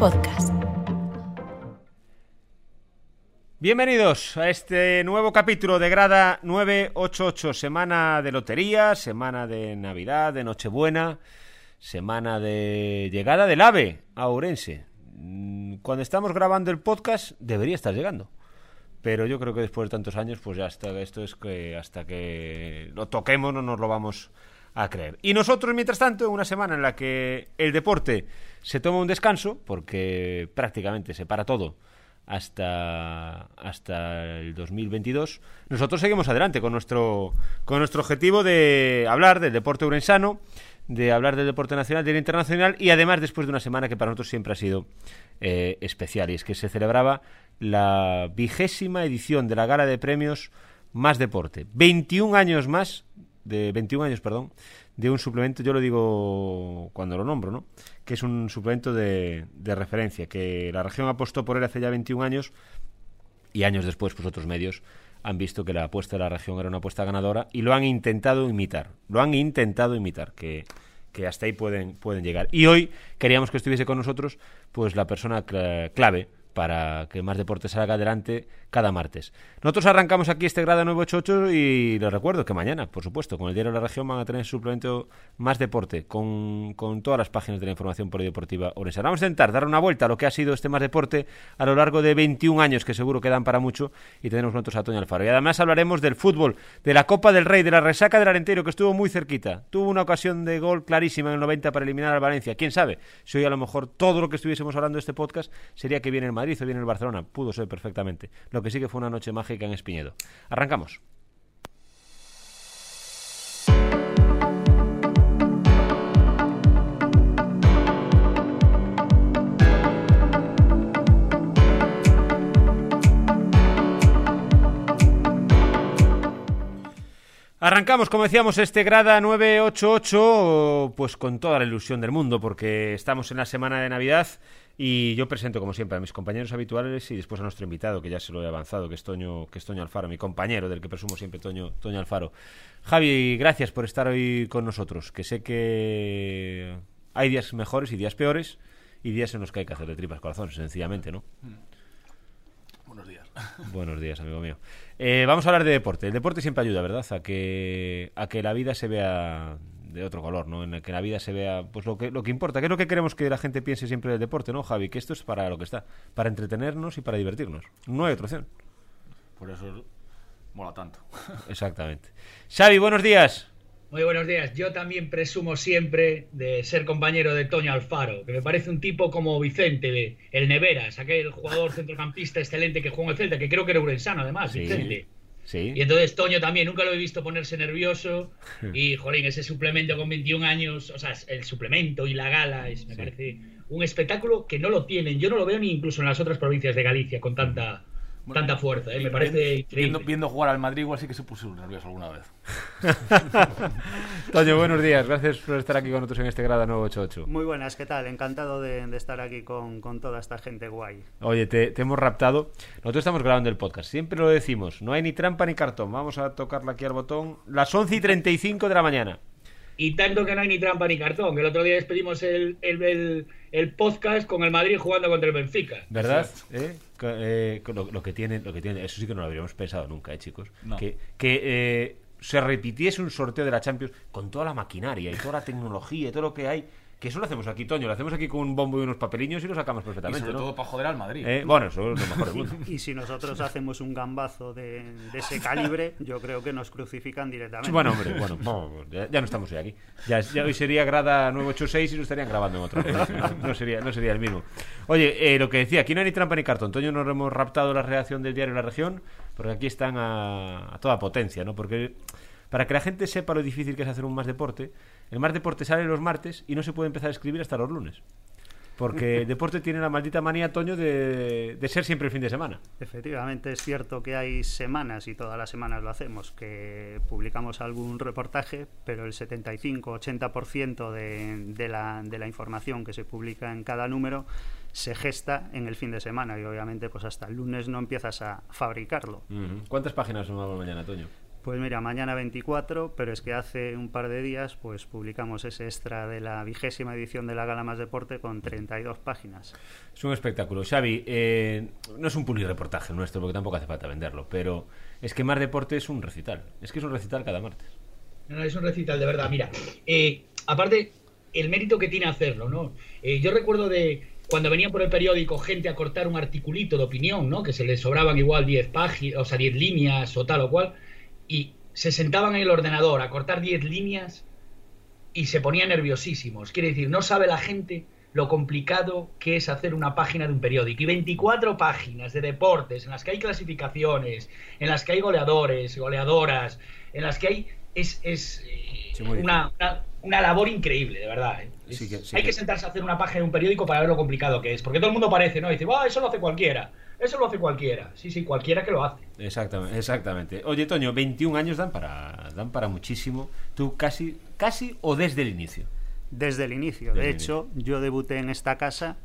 Podcast. Bienvenidos a este nuevo capítulo de Grada 988, semana de lotería, semana de Navidad, de Nochebuena, semana de llegada del AVE a Ourense. Mm, Cuando estamos grabando el podcast debería estar llegando. Pero yo creo que después de tantos años, pues ya está, esto es que hasta que lo toquemos no nos lo vamos a creer. Y nosotros, mientras tanto, en una semana en la que el deporte se toma un descanso, porque prácticamente se para todo hasta, hasta el 2022, nosotros seguimos adelante con nuestro, con nuestro objetivo de hablar del deporte urensano, de hablar del deporte nacional, del internacional y además después de una semana que para nosotros siempre ha sido eh, especial y es que se celebraba la vigésima edición de la gala de premios Más Deporte. 21 años más, de 21 años, perdón, de un suplemento, yo lo digo cuando lo nombro, ¿no? Que es un suplemento de, de referencia, que la región apostó por él hace ya 21 años y años después, pues otros medios han visto que la apuesta de la región era una apuesta ganadora y lo han intentado imitar. Lo han intentado imitar, que, que hasta ahí pueden, pueden llegar. Y hoy queríamos que estuviese con nosotros pues la persona cla- clave para que Más Deporte salga adelante cada martes. Nosotros arrancamos aquí este grado 988 y les recuerdo que mañana, por supuesto, con el Diario de la Región van a tener su suplemento Más Deporte con, con todas las páginas de la información polideportiva orensana. Vamos a intentar dar una vuelta a lo que ha sido este Más Deporte a lo largo de 21 años, que seguro que dan para mucho, y tenemos nosotros a Toño Alfaro. Y además hablaremos del fútbol, de la Copa del Rey, de la resaca del Arenteiro, que estuvo muy cerquita. Tuvo una ocasión de gol clarísima en el 90 para eliminar al Valencia. ¿Quién sabe? Si hoy a lo mejor todo lo que estuviésemos hablando de este podcast sería que viene el Madrid o viene el Barcelona. Pudo ser perfectamente. Lo que sí que fue una noche mágica en Espiñedo. Arrancamos. Arrancamos, como decíamos, este Grada 988, pues con toda la ilusión del mundo, porque estamos en la semana de Navidad y yo presento, como siempre, a mis compañeros habituales y después a nuestro invitado, que ya se lo he avanzado, que es Toño, que es Toño Alfaro, mi compañero, del que presumo siempre Toño, Toño Alfaro. Javi, gracias por estar hoy con nosotros, que sé que hay días mejores y días peores y días en los que hay que hacer de tripas corazones, sencillamente, ¿no? Buenos días. Buenos días, amigo mío. Eh, vamos a hablar de deporte. El deporte siempre ayuda, ¿verdad? A que, a que la vida se vea de otro color, ¿no? En el que la vida se vea, pues lo que, lo que importa. ¿Qué es lo que queremos que la gente piense siempre del deporte, ¿no, Javi? Que esto es para lo que está, para entretenernos y para divertirnos. No hay otra opción. Por eso mola tanto. Exactamente. Xavi, buenos días. Muy buenos días. Yo también presumo siempre de ser compañero de Toño Alfaro, que me parece un tipo como Vicente, de el Neveras, aquel jugador centrocampista excelente que jugó en el Celta, que creo que era urensano además, Sí. Vicente. Sí. Y entonces Toño también, nunca lo he visto ponerse nervioso. Y, jolín, ese suplemento con 21 años, o sea, el suplemento y la gala, es, me Sí. parece un espectáculo que no lo tienen. Yo no lo veo ni incluso en las otras provincias de Galicia con tanta, tanta fuerza. ¿eh? Me parece increíble. Viendo, viendo jugar al Madrid, igual sí que se puso nervioso alguna vez. Toño, buenos días. Gracias por estar aquí con nosotros en este grado 988. Muy buenas, ¿qué tal? Encantado de, de estar aquí con, con toda esta gente guay. Oye, te, te hemos raptado. Nosotros estamos grabando el podcast. Siempre lo decimos. No hay ni trampa ni cartón. Vamos a tocarle aquí al botón. Las 11 y 35 de la mañana. Y tanto que no hay ni trampa ni cartón, que el otro día despedimos el, el, el- el podcast con el Madrid jugando contra el Benfica. ¿Verdad? ¿Eh? Eh, lo, lo que tiene, lo que tiene, eso sí que no lo habríamos pensado nunca, ¿eh, chicos. No. Que, que eh, se repitiese un sorteo de la Champions con toda la maquinaria y toda la tecnología y todo lo que hay. Que eso lo hacemos aquí, Toño. Lo hacemos aquí con un bombo y unos papeliños y lo sacamos Y perfectamente. sobre ¿no? todo para joder al Madrid. Eh, bueno, eso es lo mejor del mundo. Y si nosotros hacemos un gambazo de, de ese calibre, yo creo que nos crucifican directamente. Bueno, hombre, bueno, no, ya, ya no estamos hoy aquí. Ya, ya hoy sería grada 986 y lo estarían grabando en otro. No, no sería, no sería el mismo. Oye, eh, lo que decía, aquí no hay ni trampa ni cartón. Toño nos hemos raptado la redacción del diario La Región, porque aquí están a, a toda potencia, ¿no? Porque para que la gente sepa lo difícil que es hacer un más deporte, el más deporte sale los martes y no se puede empezar a escribir hasta los lunes. Porque el deporte tiene la maldita manía, Toño, de, de ser siempre el fin de semana. Efectivamente, es cierto que hay semanas, y todas las semanas lo hacemos, que publicamos algún reportaje, pero el 75-80% de, de, la, de la información que se publica en cada número se gesta en el fin de semana y obviamente pues hasta el lunes no empiezas a fabricarlo. ¿Cuántas páginas sumamos mañana, Toño? Pues mira, mañana 24, pero es que hace un par de días pues publicamos ese extra de la vigésima edición de la Gala Más Deporte con 32 páginas. Es un espectáculo. Xavi, eh, no es un reportaje nuestro porque tampoco hace falta venderlo, pero es que Más Deporte es un recital. Es que es un recital cada martes. No, es un recital de verdad. Mira, eh, aparte, el mérito que tiene hacerlo, ¿no? Eh, yo recuerdo de cuando venían por el periódico gente a cortar un articulito de opinión, ¿no? Que se les sobraban igual 10 páginas, o sea, 10 líneas o tal o cual y se sentaban en el ordenador a cortar 10 líneas y se ponían nerviosísimos. Quiere decir, no sabe la gente lo complicado que es hacer una página de un periódico. Y 24 páginas de deportes en las que hay clasificaciones, en las que hay goleadores, goleadoras, en las que hay... Es, es eh, una, una, labor increíble, de verdad. ¿eh? hay que... sentarse a hacer una página de un periódico para ver lo complicado que es. Porque todo el mundo parece, ¿no? dice, eso lo hace cualquiera. Eso lo hace cualquiera. Sí, sí, cualquiera que lo hace. Exactamente, exactamente. Oye, Toño, 21 años dan para, dan para muchísimo. Tú casi, casi o desde el inicio. Desde el inicio. de hecho, yo debuté en esta casa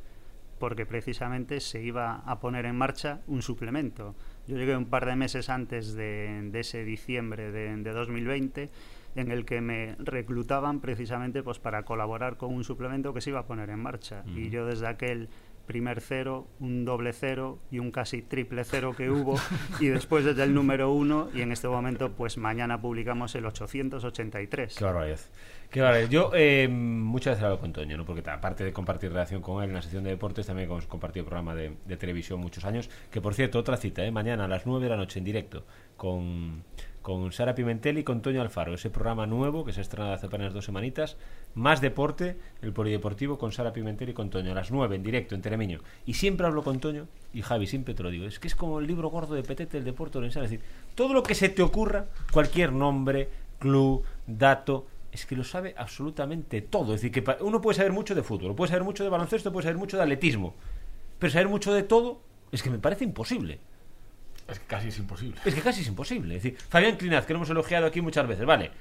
porque precisamente se iba a poner en marcha un suplemento. Yo llegué un par de meses antes de, ese diciembre de, 2020 en el que me reclutaban precisamente pues para colaborar con un suplemento que se iba a poner en marcha. Y yo desde aquel primer cero, un doble cero y un casi triple cero que hubo y después desde el número uno y en este momento pues mañana publicamos el 883. Qué barbaridad. Qué barbaridad. Yo eh, muchas veces hablo con Toño, ¿no? porque aparte de compartir relación con él en la sección de deportes, también hemos compartido programa de, televisión muchos años, que por cierto, otra cita, ¿eh? mañana a las 9 de la noche en directo con con Sara Pimentel y con Toño Alfaro, ese programa nuevo que se ha estrenado hace apenas dos semanitas, más deporte, el polideportivo con Sara Pimentel y con Toño, a las nueve en directo en Teremiño. Y siempre hablo con Toño y Javi, siempre te lo digo, es que es como el libro gordo de Petete, el deporte es decir, todo lo que se te ocurra, cualquier nombre, club, dato, es que lo sabe absolutamente todo. Es decir, que uno puede saber mucho de fútbol, puede saber mucho de baloncesto, puede saber mucho de atletismo, pero saber mucho de todo es que me parece imposible. Es que casi es imposible. Es que casi es imposible. Es decir, Fabián Clinaz, que lo hemos elogiado aquí muchas veces, vale.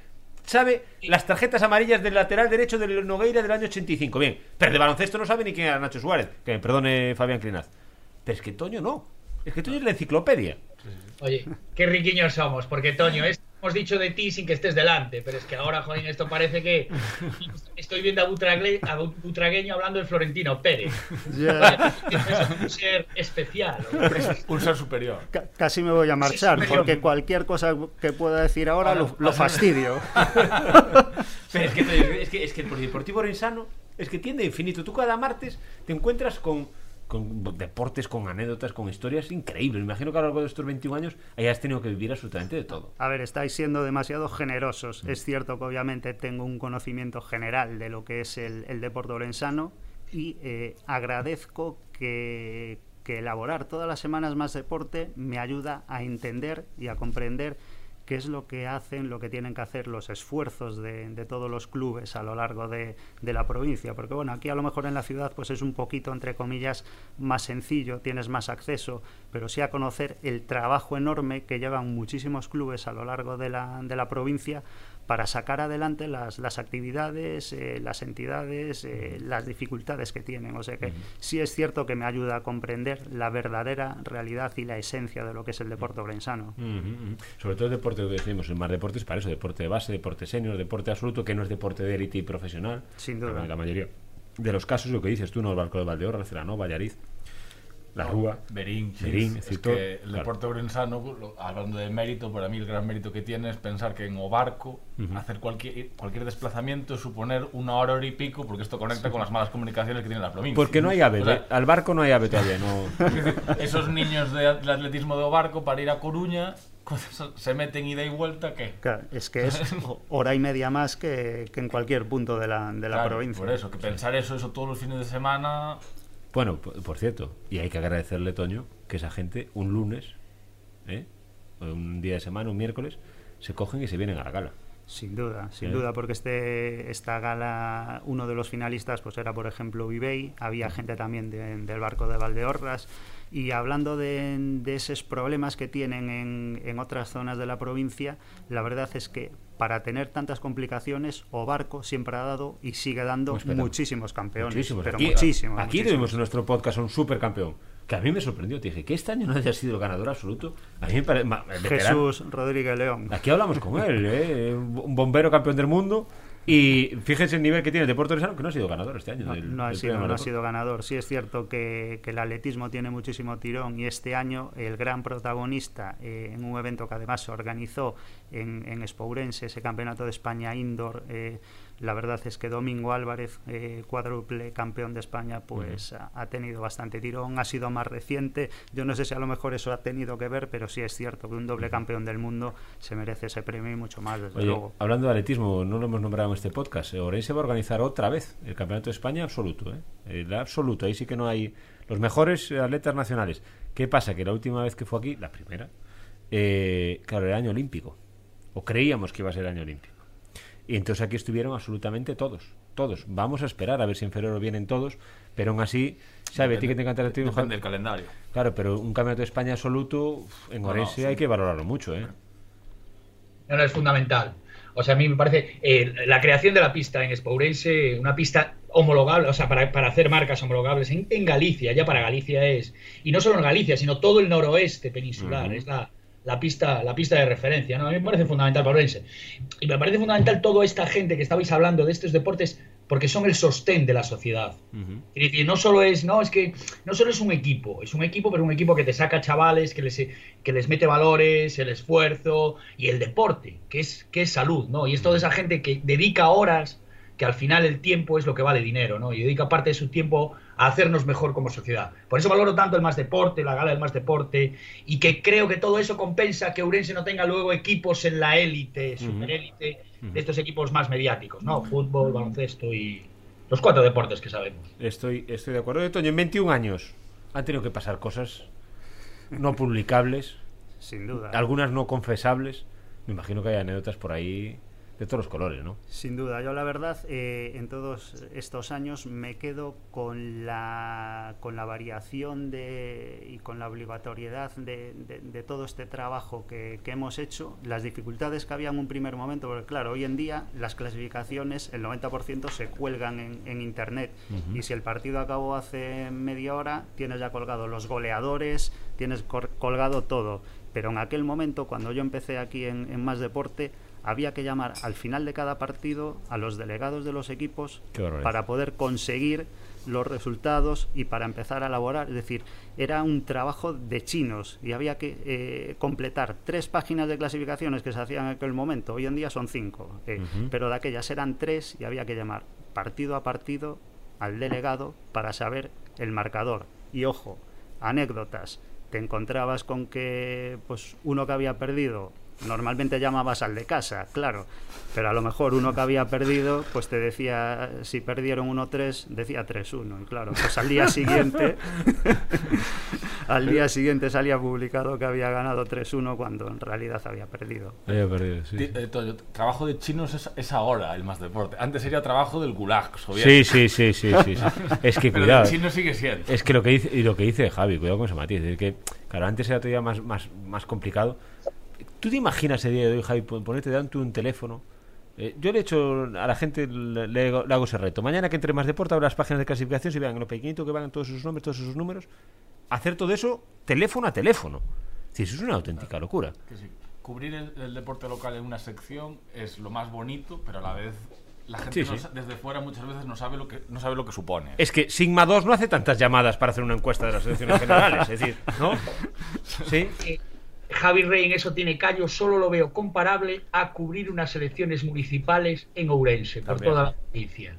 Sabe las tarjetas amarillas del lateral derecho del Nogueira del año 85. Bien, pero de baloncesto no sabe ni quién era Nacho Suárez. Que me perdone Fabián Clinaz. Pero es que Toño no. Es que Toño es la enciclopedia. Oye, qué riquiños somos, porque Toño es hemos dicho de ti sin que estés delante, pero es que ahora, Jolín, esto parece que estoy viendo a, Butragueño hablando de Florentino Pérez. Es un ser especial. Un ser superior. casi me voy a marchar, porque cualquier cosa que pueda decir ahora lo, fastidio. pero es que, es que, es que el Polideportivo Orensano es que tiende infinito. Tú cada martes te encuentras con con deportes, con anécdotas, con historias increíbles. Me imagino que a lo largo de estos 21 años hayas tenido que vivir absolutamente de todo. A ver, estáis siendo demasiado generosos. Es cierto que obviamente tengo un conocimiento general de lo que es el, deporte orensano y eh, agradezco que, que elaborar todas las semanas más deporte me ayuda a entender y a comprender qué es lo que hacen, lo que tienen que hacer los esfuerzos de, todos los clubes a lo largo de, la provincia. Porque bueno, aquí a lo mejor en la ciudad pues es un poquito, entre comillas, más sencillo, tienes más acceso, pero sí a conocer el trabajo enorme que llevan muchísimos clubes a lo largo de la, de la provincia para sacar adelante las, las actividades, eh, las entidades, eh, las dificultades que tienen. O sea que sí es cierto que me ayuda a comprender la verdadera realidad y la esencia de lo que es el deporte orensano. Sobre todo el deporte que decimos, el más deportes para eso, deporte de base, deporte senior, deporte absoluto, que no es deporte de élite y profesional. Sin duda. La mayoría de los casos, lo que dices tú, no el barco de Valdeorra, Celanova, Vallariz la Rúa, Berín, Berín es, que el deporte orensano, hablando de mérito, para mí el gran mérito que tiene es pensar que en o barco hacer cualquier, cualquier desplazamiento es suponer una hora, hora y pico, porque esto conecta con las malas comunicaciones que tiene la provincia. Porque no hay ave, al barco no hay ave todavía, no. Esos niños de, del atletismo de o barco para ir a Coruña se meten ida y vuelta, ¿qué? es que es hora y media más que, que en cualquier punto de la, de la provincia. Por eso, que pensar eso, eso todos los fines de semana bueno, por, cierto, y hay que agradecerle, Toño, que esa gente un lunes, ¿eh? un día de semana, un miércoles, se cogen y se vienen a la gala. Sin duda, sin ¿Eh? duda, porque este, esta gala, uno de los finalistas, pues era por ejemplo Vivey, había gente también del barco de Valdeorras, y hablando de, esos problemas que tienen en, en, otras zonas de la provincia, la verdad es que para tener tantas complicaciones, o barco siempre ha dado y sigue dando muchísimos campeones. Muchísimos. Pero aquí, muchísimos. Aquí tuvimos en nuestro podcast un supercampeón. que a mí me sorprendió. Te dije que este año no haya sido el ganador absoluto. A mí me parece. Jesús Rodríguez León. Aquí hablamos con él, ¿eh? un bombero campeón del mundo. Y fíjense el nivel que tiene el deporte que no ha sido ganador este año. No, ha, sido, no ha, sido, ganador. Sí es cierto que, el atletismo tiene muchísimo tirón y este año el gran protagonista eh, en un evento que además se organizó en, en Espourense, ese campeonato de España indoor. Eh, la verdad es que Domingo Álvarez, eh, cuádruple campeón de España, pues ha, tenido bastante tirón, ha sido más reciente. Yo no sé si a lo mejor eso ha tenido que ver, pero sí es cierto que un doble campeón del mundo se merece ese premio y mucho más, desde luego. Hablando de atletismo, no lo hemos nombrado en este podcast. Eh, Orense va a organizar otra vez el Campeonato de España absoluto. ¿eh? El absoluto, ahí sí que no hay los mejores atletas nacionales. ¿Qué pasa? Que la última vez que fue aquí, la primera, eh, claro, era año olímpico. O creíamos que iba a ser año olímpico. Y entonces aquí estuvieron absolutamente todos, todos. Vamos a esperar a ver si en febrero vienen todos, pero aún así, ¿sabe? a ti que te encanta el Depende del calendario. Claro, pero un campeonato de España absoluto en Orense hay que valorarlo mucho, ¿eh? No, no, es fundamental. O sea, a mí me parece eh, la creación de la pista en Espourense, una pista homologable, o sea, para, para hacer marcas homologables en, en, Galicia, ya para Galicia es, y no solo en Galicia, sino todo el noroeste peninsular, es la, la pista, la pista de referencia. ¿no? A mí me parece fundamental para Orense. Y me parece fundamental toda esta gente que estabais hablando de estos deportes porque son el sostén de la sociedad. Es decir, no solo es, no, es que no solo es un equipo, es un equipo, pero un equipo que te saca chavales, que les, que les mete valores, el esfuerzo y el deporte, que es, que es salud, ¿no? Y es toda esa gente que dedica horas, que al final el tiempo es lo que vale dinero, ¿no? Y dedica parte de su tiempo a hacernos mejor como sociedad. Por eso valoro tanto el más deporte, la gala del más deporte, y que creo que todo eso compensa que Urense no tenga luego equipos en la élite, superélite, de estos equipos más mediáticos, ¿no? Fútbol, baloncesto y los cuatro deportes que sabemos. Estoy, estoy de acuerdo. Toño, en 21 años han tenido que pasar cosas no publicables, sin duda. Algunas no confesables. Me imagino que hay anécdotas por ahí de todos los colores, ¿no? Sin duda, yo la verdad eh, en todos estos años me quedo con la, con la variación de, y con la obligatoriedad de, de, todo este trabajo que, que, hemos hecho, las dificultades que había en un primer momento, porque claro, hoy en día las clasificaciones, el 90% se cuelgan en, en Internet y si el partido acabó hace media hora, tienes ya colgado los goleadores, tienes colgado todo. Pero en aquel momento, cuando yo empecé aquí en, en Más Deporte, había que llamar al final de cada partido a los delegados de los equipos para poder conseguir los resultados y para empezar a elaborar. Es decir, era un trabajo de chinos y había que eh, completar tres páginas de clasificaciones que se hacían en aquel momento. Hoy en día son cinco, eh, pero de aquellas eran tres y había que llamar partido a partido al delegado para saber el marcador. Y ojo, anécdotas. Te encontrabas con que pues uno que había perdido Normalmente llamabas al de casa, claro, pero a lo mejor uno que había perdido, pues te decía, si perdieron 1-3, decía 3-1, y claro, pues al día siguiente, al día siguiente salía publicado que había ganado 3-1 cuando en realidad había perdido. Había perdido, sí. Eh, trabajo de chinos es, ahora el más deporte. Antes sería trabajo del gulag Sí, sí, sí, sí, sí. es que cuidado. el chino sigue siendo. Es que lo que dice, y lo que dice Javi, cuidado con ese matiz, es que, claro, antes era todavía más, más, más complicado ¿Tú te imaginas el día de hoy, Javi, ponerte delante un teléfono? Eh, yo le he hecho a la gente, le, hago ese reto. Mañana que entre más deporte, abra las páginas de clasificación y vean lo pequeñito que van todos sus nombres, todos sus números. Hacer todo eso teléfono a teléfono. Sí, eso es una auténtica locura. Cubrir el, deporte local en una sección es lo más bonito, pero a la vez la gente desde fuera muchas veces no sabe lo que no sabe lo que supone. Es que Sigma 2 no hace tantas llamadas para hacer una encuesta de las elecciones generales, es decir, ¿no? Sí. Javi Rey en eso tiene callo, solo lo veo comparable a cubrir unas elecciones municipales en Ourense, por toda la provincia.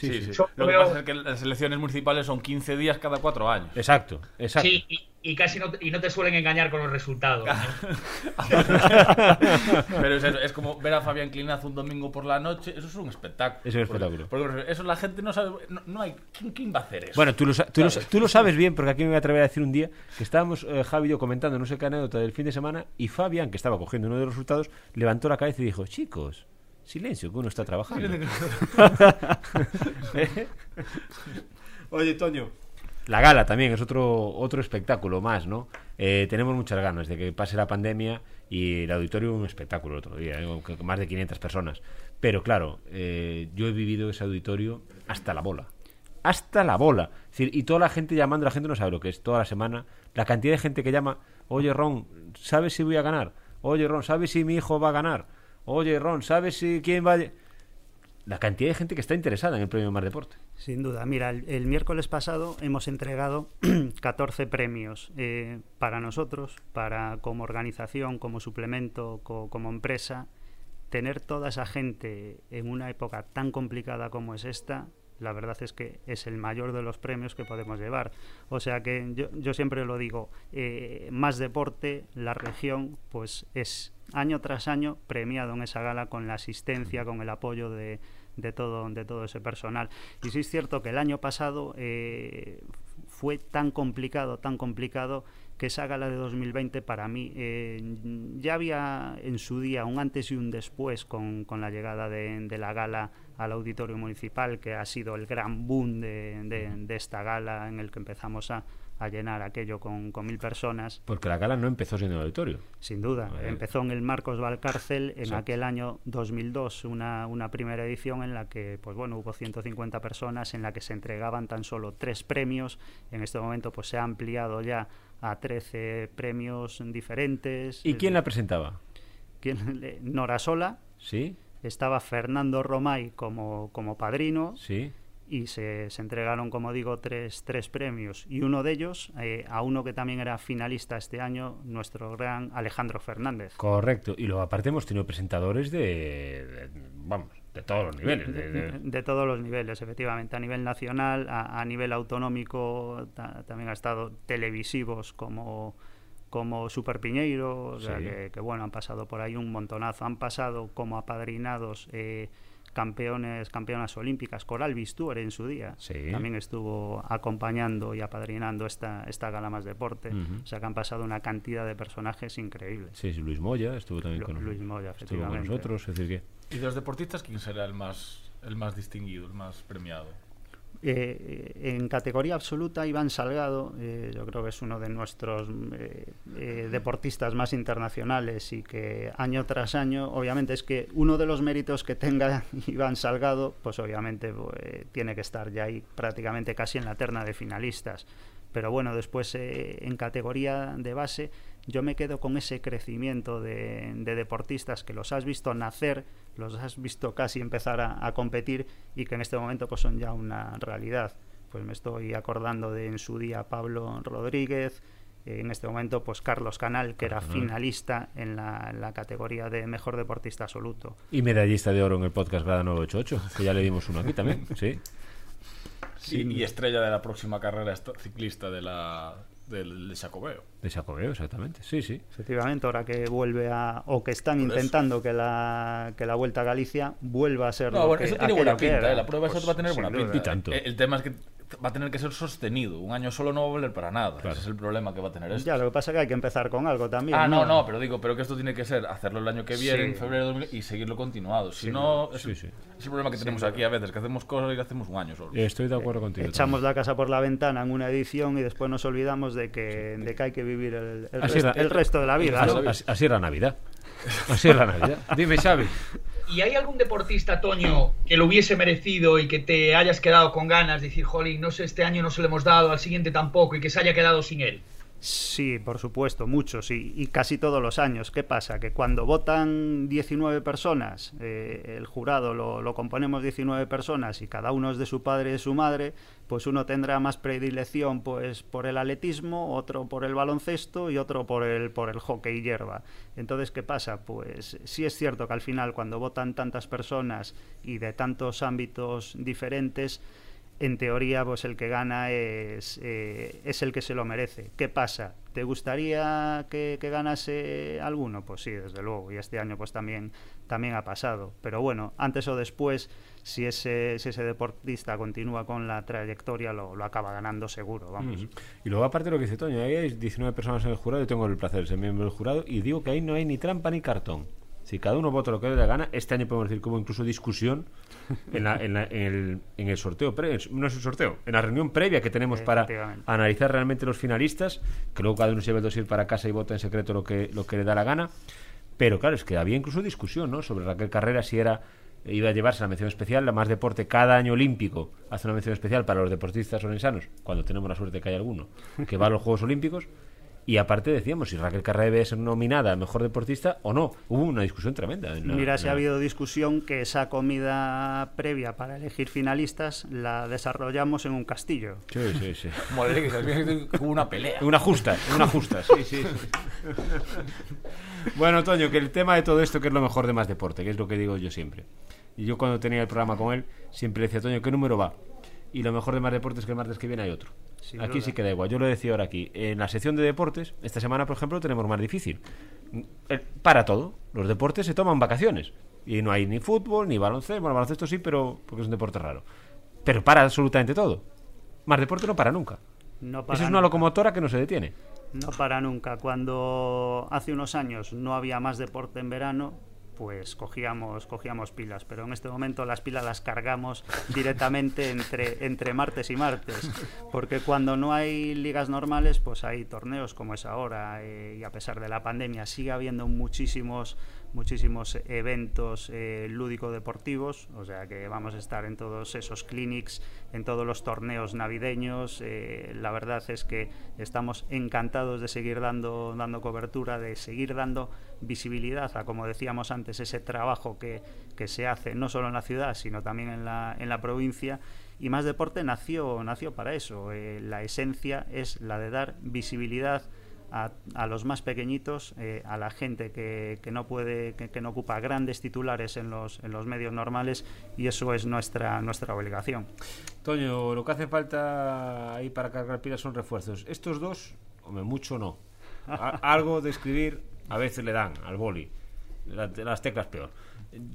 Sí, sí, Lo que pasa es que las elecciones municipales son 15 días cada cuatro años. Exacto, exacto. Sí, y, casi no te, y no te suelen engañar con los resultados. Pero es, es, como ver a Fabián Clinaz un domingo por la noche, eso es un espectáculo. Es un espectáculo. Porque, eso la gente no sabe, no, hay, ¿quién, va a hacer eso? Bueno, tú lo, tú, lo, tú lo, sabes bien, porque aquí me voy a atrever a decir un día que estábamos, eh, Javi y yo, comentando no sé qué anécdota del fin de semana, y Fabián, que estaba cogiendo uno de los resultados, levantó la cabeza y dijo, chicos, Silencio, que uno está trabajando. Oye, Toño. La gala también es otro, otro espectáculo más, ¿no? Eh, tenemos muchas ganas de que pase la pandemia y el auditorio un espectáculo el otro día, ¿eh? más de 500 personas. Pero claro, eh, yo he vivido ese auditorio hasta la bola. hasta la bola. y toda la gente llamando, la gente no sabe lo que es, toda la semana, la cantidad de gente que llama, oye Ron, ¿sabes si voy a ganar? Oye Ron, ¿sabes si mi hijo va a ganar? Oye Ron, ¿sabes si quién va a la cantidad de gente que está interesada en el premio Mar Deporte. Sin duda. Mira, el, miércoles pasado hemos entregado 14 premios eh, para nosotros, para como organización, como suplemento, como empresa. Tener toda esa gente en una época tan complicada como es esta, la verdad es que es el mayor de los premios que podemos llevar. O sea que yo, yo siempre lo digo, eh, más deporte, la región, pues es año tras año premiado en esa gala con la asistencia, con el apoyo de, de todo, de todo ese personal. Y sí es cierto que el año pasado eh, fue tan complicado, tan complicado, que esa gala de 2020 para mí eh, ya había en su día un antes y un después con, con la llegada de, de, la gala al auditorio municipal, que ha sido el gran boom de, de esta gala en el que empezamos a, a llenar aquello con, con, mil personas. Porque la gala no empezó siendo el auditorio. Sin duda. Empezó en el Marcos Valcárcel en aquel año 2002, una, una primera edición en la que pues bueno, hubo 150 personas, en la que se entregaban tan solo tres premios. En este momento pues se ha ampliado ya a 13 premios diferentes. ¿Y quién la presentaba? ¿Quién? Nora Sola. Sí. Estaba Fernando Romay como, como padrino. Sí y se, se, entregaron, como digo, tres, tres premios. Y uno de ellos, eh, a uno que también era finalista este año, nuestro gran Alejandro Fernández. Correcto. Y luego aparte hemos tenido presentadores de, vamos, de todos los niveles. De, todos los niveles, efectivamente. A nivel nacional, a, nivel autonómico, también ha estado televisivos como como Super Piñeiro, que, bueno, han pasado por ahí un montonazo. Han pasado como apadrinados eh, campeones, campeonas olímpicas, Coral Bistuer en su día, también estuvo acompañando y apadrinando esta, esta gala más deporte. O sea que han pasado una cantidad de personajes increíbles. Sí, Luis Moya estuvo también con, Luis Moya, estuvo con nosotros. Es decir que... ¿Y de los deportistas quién será el más, el más distinguido, el más premiado? Eh, en categoría absoluta, Iván Salgado, eh, yo creo que es uno de nuestros eh, deportistas más internacionales y que año tras año, obviamente es que uno de los méritos que tenga Iván Salgado, pues obviamente tiene que estar ya ahí prácticamente casi en la terna de finalistas. Pero bueno, después en categoría de base, yo me quedo con ese crecimiento de, deportistas que los has visto nacer, los has visto casi empezar a, competir y que en este momento pues son ya una realidad. Pues me estoy acordando de en su día Pablo Rodríguez, en este momento pues Carlos Canal, que era finalista en la, categoría de mejor deportista absoluto. Y medallista de oro en el podcast Grada 988, que ya le dimos uno aquí también, sí. Sí, y estrella de la próxima carrera ciclista de la, del, de Jacobeo. De Jacobeo, exactamente. Sí, sí. Efectivamente, ahora que vuelve a. o que están intentando que la, que la Vuelta a Galicia vuelva a ser. No, bueno, eso tiene buena pinta, ¿eh? la prueba pues, va a tener buena pinta. El, el, tema es que va a tener que ser sostenido. Un año solo no va a valer para nada. Ese es el problema que va a tener esto. Ya, lo que pasa es que hay que empezar con algo también. Ah, no, no, pero digo, pero que esto tiene que ser hacerlo el año que viene, en febrero de y seguirlo continuado. Si no, es, es, el problema que tenemos aquí a veces, que hacemos cosas y lo hacemos un año solo. Estoy de acuerdo contigo. Echamos la casa por la ventana en una edición y después nos olvidamos de que, de que hay que vivir el, el, resto de la vida. Así, así, la Navidad. Así es la Navidad. Dime, Xavi. ¿Y hay algún deportista, Toño, que lo hubiese merecido y que te hayas quedado con ganas de decir, jolín, no sé, este año no se lo hemos dado, al siguiente tampoco, y que se haya quedado sin él? Sí, por supuesto, muchos y, casi todos los años. ¿Qué pasa? Que cuando votan 19 personas, eh, el jurado lo, lo, componemos 19 personas y cada uno es de su padre y de su madre, pues uno tendrá más predilección pues por el atletismo, otro por el baloncesto y otro por el, por el hockey hierba. Entonces, ¿qué pasa? Pues sí es cierto que al final cuando votan tantas personas y de tantos ámbitos diferentes, en teoría, pues el que gana es, eh, es el que se lo merece. ¿Qué pasa? ¿Te gustaría que, ganase alguno? Pues sí, desde luego. Y este año pues también, también ha pasado. Pero bueno, antes o después, si ese, ese deportista continúa con la trayectoria, lo, lo acaba ganando seguro, vamos. Y luego aparte de lo que dice Toño, hay 19 personas en el jurado, yo tengo el placer de ser miembro del jurado, y digo que ahí no hay ni trampa ni cartón. Si cada uno vota lo que le da gana, este año podemos decir que hubo incluso discusión en, en, el, en el, sorteo, no es el sorteo, en la reunión previa que tenemos para analizar realmente los finalistas, que luego cada uno se lleva el dossier para casa y vota en secreto lo que, lo que le da la gana. Pero claro, es que había incluso discusión ¿no? sobre Raquel Carrera si era iba a llevarse la mención especial, la más deporte cada año olímpico hace una mención especial para los deportistas orensanos, cuando tenemos la suerte que hay alguno, que va a los Juegos Olímpicos. Y aparte decíamos si Raquel Carrera debe ser nominada a mejor deportista o no. Hubo una discusión tremenda. Mira, si ha habido discusión que esa comida previa para elegir finalistas la desarrollamos en un castillo. Sí, sí, sí. Hubo una pelea. Una justa, una justa, sí, sí. bueno, Toño, que el tema de todo esto que es lo mejor de más deporte, que es lo que digo yo siempre. Y yo cuando tenía el programa con él, siempre decía, Toño, ¿qué número va? Y lo mejor de más deporte es que el martes que viene hay otro. aquí sí queda igual. Yo lo decía ahora aquí. En la sección de deportes, esta semana, por ejemplo, tenemos más difícil. Eh, para todo. Los deportes se toman vacaciones. Y no hay ni fútbol, ni baloncesto. Bueno, baloncesto sí, pero porque es un deporte raro. Pero para absolutamente todo. Más deporte no para nunca. No Eso es una locomotora que no se detiene. No para nunca. Cuando hace unos años no había más deporte en verano, pues cogíamos, cogíamos pilas, pero en este momento las pilas las cargamos directamente entre, entre martes y martes, porque cuando no hay ligas normales, pues hay torneos como es ahora, eh, y a pesar de la pandemia sigue habiendo muchísimos muchísimos eventos eh, lúdico-deportivos, o sea que vamos a estar en todos esos clinics, en todos los torneos navideños. Eh, la verdad es que estamos encantados de seguir dando, dando cobertura, de seguir dando visibilidad a, como decíamos antes, ese trabajo que, que se hace no solo en la ciudad, sino también en la, en la provincia. Y Más Deporte nació, nació para eso. Eh, la esencia es la de dar visibilidad a, los más pequeñitos, eh, a la gente que, que no puede, que, no ocupa grandes titulares en los, medios normales y eso es nuestra, nuestra obligación. Toño, lo que hace falta ahí para cargar pilas son refuerzos. Estos dos, hombre, mucho no. algo de escribir a veces le dan al boli. las teclas peor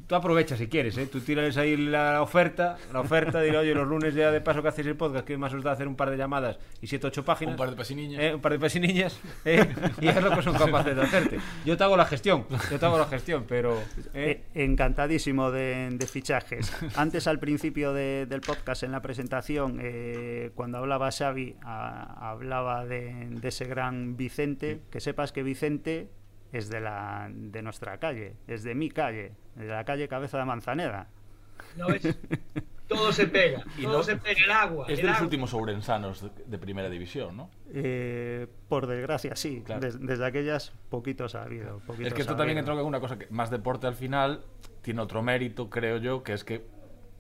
tú aprovechas si quieres, ¿eh? Tú tírales ahí la oferta, la oferta, diré, oye, los lunes ya de paso que hacéis el podcast, que más os da hacer un par de llamadas y siete, ocho páginas. Un par de pasiniñas. ¿eh? Un par de pasiniñas, ¿eh? Y es lo que son capaces de hacerte. Yo te hago la gestión, yo te hago la gestión, pero... ¿eh? Eh, encantadísimo de, fichajes. Antes, al principio del podcast, en la presentación, cuando hablaba Xavi, hablaba de, de ese gran Vicente. Que sepas que Vicente es de, la, de nuestra calle, es de mi calle, de la calle Cabeza de Manzaneda. No es, todo se pega, todo se pega, el agua. Es de los últimos ourensanos de, primera división, ¿no? Eh, por desgracia, sí. desde aquellas, poquitos ha habido. es que esto también entra en una cosa que más deporte al final tiene otro mérito, creo yo, que es que,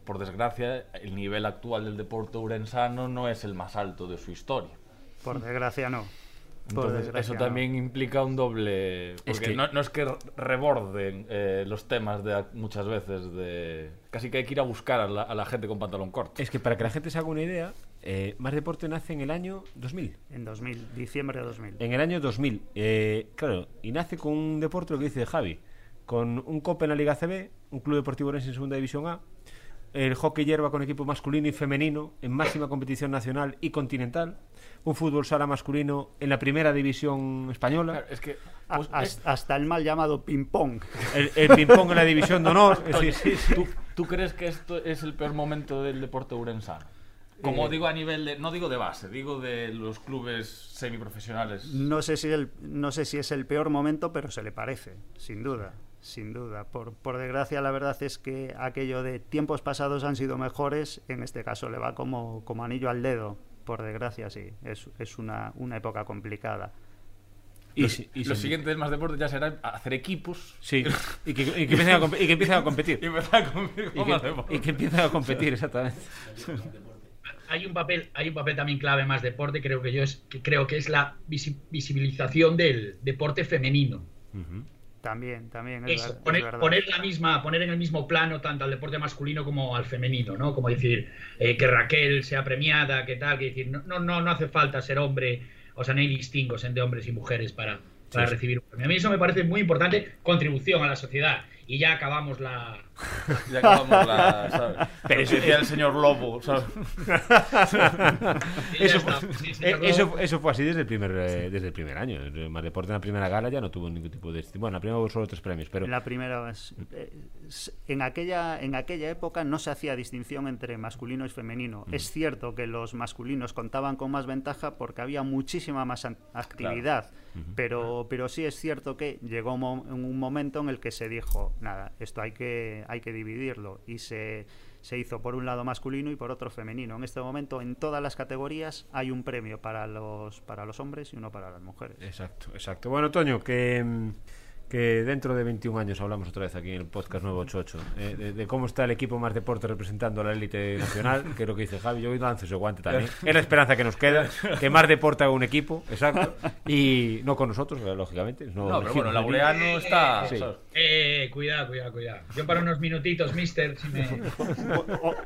por desgracia, el nivel actual del deporte urensano no es el más alto de su historia. Por desgracia, no. Entonces, eso también implica un doble. Porque no, es que reborden eh, los temas de muchas veces de. Casi que hay que ir a buscar a la, gente con pantalón corto. Es que para que la gente se haga una idea, eh, Más Deporte nace en el año 2000. En 2000, diciembre de 2000. En el año 2000. Eh, claro, y nace con un deporte, lo que dice Javi, con un COP en la Liga CB, un club deportivo en Segunda División A, el hockey hierba con equipo masculino y femenino en máxima competición nacional y continental, un fútbol sala masculino en la primera división española. es que pues, hasta el mal llamado ping-pong. El, ping-pong en la división de honor. ¿Tú, crees que esto es el peor momento del deporte urensano? Como eh, digo a nivel de, no digo de base, digo de los clubes semiprofesionales. No sé si el, no sé si es el peor momento, pero se le parece, sin duda sin duda. Por, por, desgracia, la verdad es que aquello de tiempos pasados han sido mejores, en este caso le va como, como anillo al dedo. Por desgracia, sí, es, es una, una época complicada. Y, los, y siguientes más deportes ya serán hacer equipos. Sí, y que, y que, empiecen, a, y que empiecen a competir. y, a competir y, que, empiecen a competir, exactamente. Hay un papel, hay un papel también clave más deporte, creo que yo es, que creo que es la visibilización del deporte femenino. También, también. Es, poner, la misma, poner en el mismo plano tanto al deporte masculino como al femenino, ¿no? Como decir eh, que Raquel sea premiada, que tal, que decir, no, no, no hace falta ser hombre, o sea, no hay distingos entre hombres y mujeres para, para recibir un premio. A mí eso me parece muy importante, contribución a la sociedad y ya acabamos la. Ya acabamos la. ¿sabes? Pero eso decía el señor Lobo, ¿sabes? eso, fue, eso, eso, fue así desde el primer, eh, desde el primer año. Más deporte en la primera gala ya no tuvo ningún tipo de. Bueno, en la primera hubo solo tres premios, pero. En la primera. Eh, en, aquella, en aquella época no se hacía distinción entre masculino y femenino. Mm. Es cierto que los masculinos contaban con más ventaja porque había muchísima más actividad. Pero, pero sí es cierto que llegó un momento en el que se dijo nada, esto hay que, hay que dividirlo y se, se hizo por un lado masculino y por otro femenino. En este momento en todas las categorías hay un premio para los, para los hombres y uno para las mujeres. Exacto, exacto. Bueno, Toño, que... Que dentro de 21 años hablamos otra vez aquí en el podcast 988 eh, de, de, cómo está el equipo más deporte representando a la élite nacional, que es lo que dice Javi. Yo lanzo ese guante también. Es la esperanza que nos queda, que más deporte haga un equipo, exacto. Y no con nosotros, eh, lógicamente. No, no pero bueno, Laureano está. Sí. Eh, cuidado, cuidado, cuidado. Yo para unos minutitos, mister. Si me...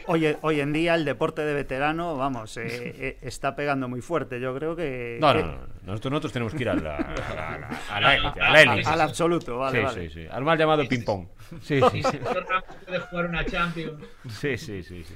hoy, hoy en día el deporte de veterano, vamos, eh, eh, está pegando muy fuerte. Yo creo que. No, no, no. Nosotros, nosotros tenemos que ir a la, a la, a la élite. A la. Al absoluto, vale. Sí, vale. sí, sí. Al mal llamado ping-pong. Sí, sí. sí. puede jugar una Champions. Sí, sí, sí, sí.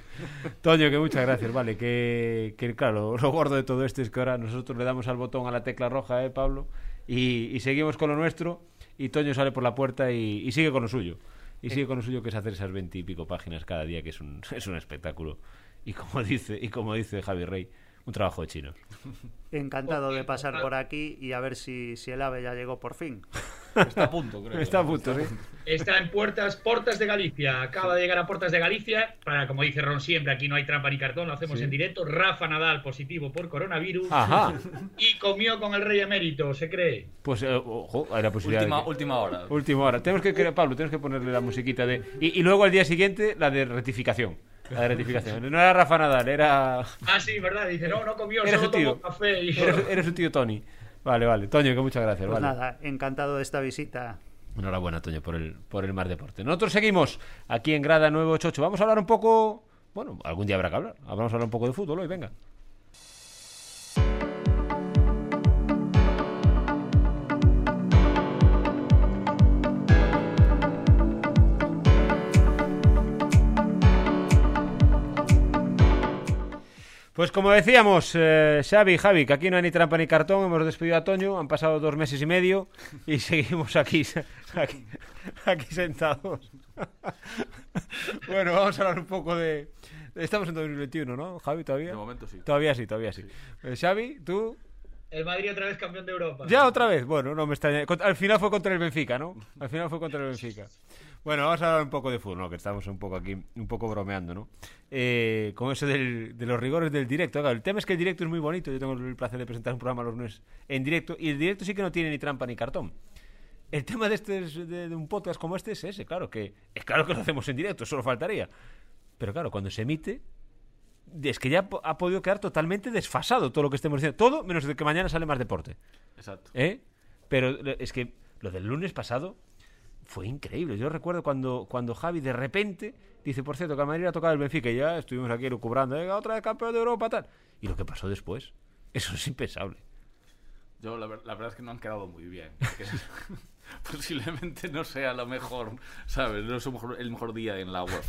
Toño, que muchas gracias, vale. Que, que claro, lo gordo de todo esto es que ahora nosotros le damos al botón a la tecla roja, ¿eh, Pablo? Y, y seguimos con lo nuestro y Toño sale por la puerta y, y sigue con lo suyo. Y sigue con lo suyo que es hacer esas veintipico páginas cada día, que es un, es un espectáculo. Y como dice, y como dice Javi Rey, un trabajo de chinos. Encantado de pasar por aquí y a ver si, si el ave ya llegó por fin. Está a punto, creo. Está a punto, sí. Está en Puertas, Portas de Galicia. Acaba de llegar a Portas de Galicia. Para, como dice Ron siempre, aquí no hay trampa ni cartón, lo hacemos Sí. en directo. Rafa Nadal positivo por coronavirus. Ajá. Y comió con el rey emérito, se cree. Pues, eh, ojo, hay la posibilidad. Última, de que- última hora. Última hora. Tenemos que, que- Pablo, tenemos que ponerle la musiquita de. Y, y luego al día siguiente, la de rectificación. La de rectificación. No era Rafa Nadal, era. Ah, sí, ¿verdad? Dice, no, no comió, solo su tío. tomó café. Y... Eres, eres su tío Tony. Vale, vale. Toño, que muchas gracias. Pues vale. nada, encantado de esta visita. Enhorabuena, Toño, por el, por el Mar Deporte. Nosotros seguimos aquí en Grada 988. Vamos a hablar un poco. Bueno, algún día habrá que hablar. Vamos a hablar un poco de fútbol hoy, venga. Pues como decíamos, eh, Xavi y Javi, que aquí no hay ni trampa ni cartón, hemos despedido a Toño, han pasado dos meses y medio y seguimos aquí, aquí, aquí sentados. bueno, vamos a hablar un poco de... Estamos en 2021, ¿no, Javi, todavía? De momento sí. Todavía sí, todavía sí. Eh, Xavi, tú... El Madrid otra vez campeón de Europa. ¿Ya otra vez? Bueno, no me extraña. Al final fue contra el Benfica, ¿no? Al final fue contra el Benfica. Bueno, vamos a hablar un poco de fútbol, ¿no? Que estamos un poco aquí, un poco bromeando, ¿no? Eh, con eso del- de los rigores del directo. Claro, el tema es que el directo es muy bonito. Yo tengo el placer de presentar un programa los lunes en directo. Y el directo sí que no tiene ni trampa ni cartón. El tema de, este, es- de, de un podcast como este es ese, claro, que es claro que lo hacemos en directo, solo faltaría. Pero claro, cuando se emite, es que ya ha podido quedar totalmente desfasado todo lo que estemos diciendo. Todo menos de que mañana sale más deporte. Exacto. ¿Eh? Pero lo- es que lo del lunes pasado fue increíble. Yo recuerdo cuando, cuando Javi de repente dice, por cierto, que al Madrid ha tocado el Benfica y ya estuvimos aquí lucubrando, "Venga, otra vez campeón de Europa, tal. Y lo que pasó después, eso es impensable. Yo la, ver- la verdad es que no han quedado muy bien. posiblemente no sea lo mejor, ¿sabes? No es el mejor día en la web.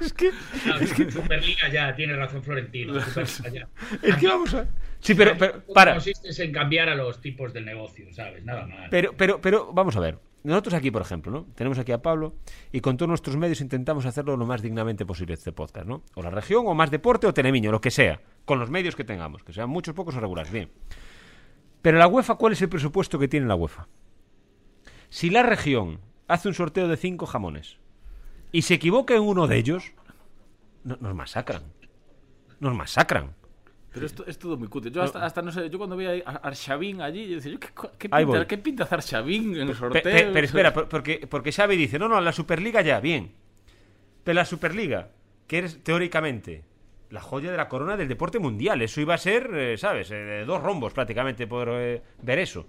Es que, No, Superliga ya, tiene razón Florentino. Superliga ya. es que vamos a... Sí, pero, pero para. Consiste en cambiar a los tipos del negocio, ¿sabes? Nada más. Pero, pero, pero, vamos a ver. Nosotros aquí, por ejemplo, ¿no? Tenemos aquí a Pablo y con todos nuestros medios intentamos hacerlo lo más dignamente posible este podcast, ¿no? O la región, o más deporte, o Telemiño, lo que sea. Con los medios que tengamos, que sean muchos, pocos o regulares. Bien. Pero la UEFA, ¿cuál es el presupuesto que tiene la UEFA? Si la región hace un sorteo de cinco jamones y se equivoca en uno de ellos, no- nos masacran. Nos masacran. Pero esto es todo muy cutre. Yo hasta, hasta no sé, yo cuando veía a Arshavin allí, yo decía, ¿qué, qué pinta. ¿qué pinta hacer Arshavin en el sorteo? pe- pero espera, por- porque, porque Xavi dice, no, no, la Superliga ya, bien. Pero la Superliga, que es teóricamente la joya de la corona del deporte mundial, eso iba a ser, eh, ¿sabes? Eh, dos rombos prácticamente por eh, ver eso.